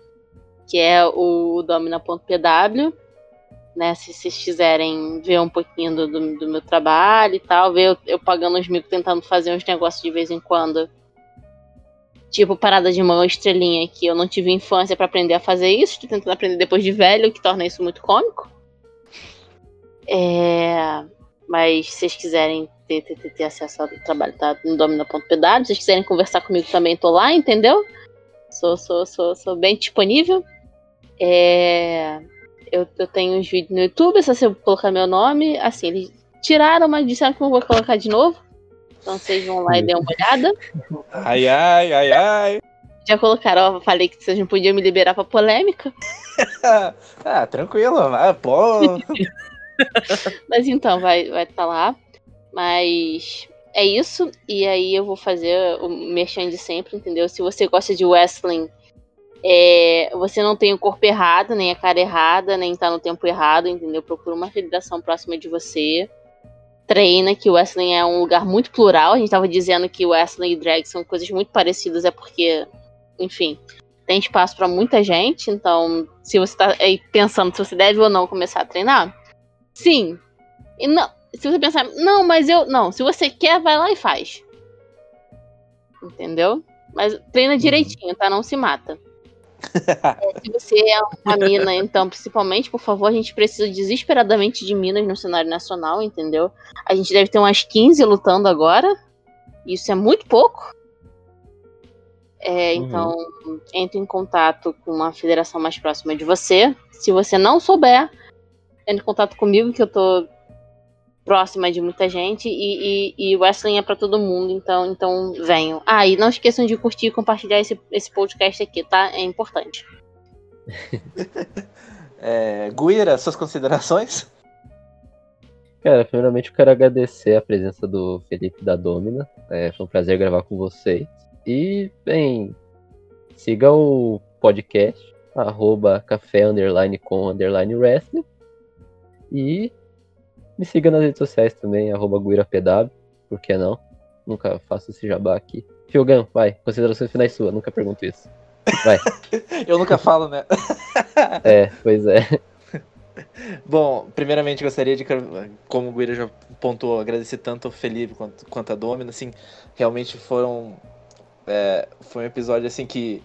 que é o domina.pw né? Se vocês quiserem ver um pouquinho do, do, do meu trabalho e tal, ver eu, eu pagando os micos tentando fazer uns negócios de vez em quando. Tipo, parada de mão, estrelinha, que eu não tive infância para aprender a fazer isso, estou tentando aprender depois de velho, que torna isso muito cômico. É... Mas se vocês quiserem ter, ter, ter acesso ao trabalho, tá no domina.pw. Se vocês quiserem conversar comigo também, tô lá, entendeu? Sou, sou, sou, sou bem disponível. É eu, eu tenho uns vídeos no YouTube, se você colocar meu nome, assim, eles tiraram, mas disseram que não vou colocar de novo. Então vocês vão lá e dêem uma olhada. Ai, ai, ai, ai. Já colocaram, ó, falei que vocês não podiam me liberar pra polêmica. <laughs> ah, tranquilo, ah, pô. <laughs> mas então, vai vai tá lá. Mas é isso. E aí eu vou fazer o merchan de sempre, entendeu? Se você gosta de wrestling É, você não tem o corpo errado, nem a cara errada, nem tá no tempo errado, entendeu? Procura uma federação próxima de você. Treina, que o Wrestling é um lugar muito plural. A gente tava dizendo que o Wrestling e drag são coisas muito parecidas, é porque, enfim, tem espaço para muita gente. Então, se você tá aí pensando se você deve ou não começar a treinar, sim. E não, se você pensar, não, mas eu. Não, se você quer, vai lá e faz. Entendeu? Mas treina uhum. direitinho, tá? Não se mata. É, se você é uma mina, então, principalmente, por favor, a gente precisa desesperadamente de minas no cenário nacional, entendeu? A gente deve ter umas 15 lutando agora. Isso é muito pouco. É, uhum. Então, entre em contato com uma federação mais próxima de você. Se você não souber, entre em contato comigo, que eu tô próxima de muita gente. E, e, e wrestling é para todo mundo, então, então venham. Ah, e não esqueçam de curtir e compartilhar esse, esse podcast aqui, tá? É importante. <laughs> é, Guira, suas considerações? Cara, primeiramente eu quero agradecer a presença do Felipe da Domina. É, foi um prazer gravar com vocês. E, bem, siga o podcast, arroba café underline com underline wrestling. E me siga nas redes sociais também, arroba guirapw, por que não? Nunca faço esse jabá aqui. Fiogan, vai, considerações finais sua, nunca pergunto isso. Vai. <laughs> Eu nunca falo, né? é, pois é. <laughs> Bom, primeiramente gostaria de, como o Guira já pontuou, agradecer tanto ao Felipe quanto, quanto a Domina, assim, realmente foram é, foi um episódio assim que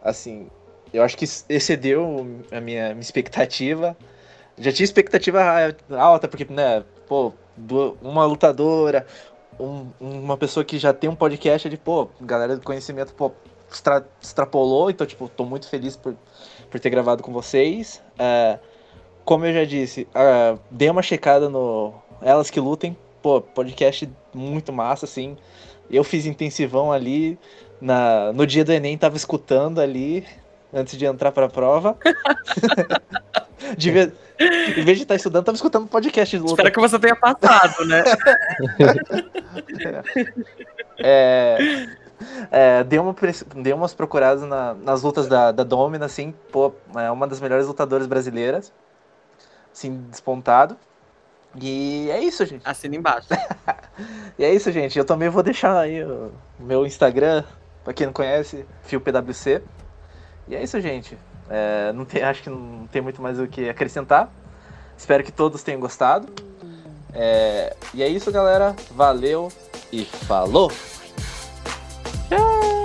assim eu acho que excedeu a minha, minha expectativa já tinha expectativa alta porque né pô uma lutadora um, uma pessoa que já tem um podcast de pô galera do conhecimento pô extra, extrapolou então tipo tô muito feliz por, por ter gravado com vocês é, como eu já disse uh, dê uma checada no elas que lutem pô podcast muito massa assim eu fiz intensivão ali. Na, no dia do Enem, tava escutando ali, antes de entrar pra prova. <laughs> Devia, em vez de estar estudando, tava escutando podcast de luta. Espero que você tenha passado, né? <laughs> é, é, dei, uma, dei umas procuradas na, nas lutas da, da Domina, assim, pô, é uma das melhores lutadoras brasileiras. Assim, despontado. E é isso, gente. Assina embaixo. <laughs> e é isso, gente. Eu também vou deixar aí o meu Instagram, pra quem não conhece, FioPWC. E é isso, gente. É, não tem, acho que não tem muito mais o que acrescentar. Espero que todos tenham gostado. É, e é isso, galera. Valeu e falou! Tchau!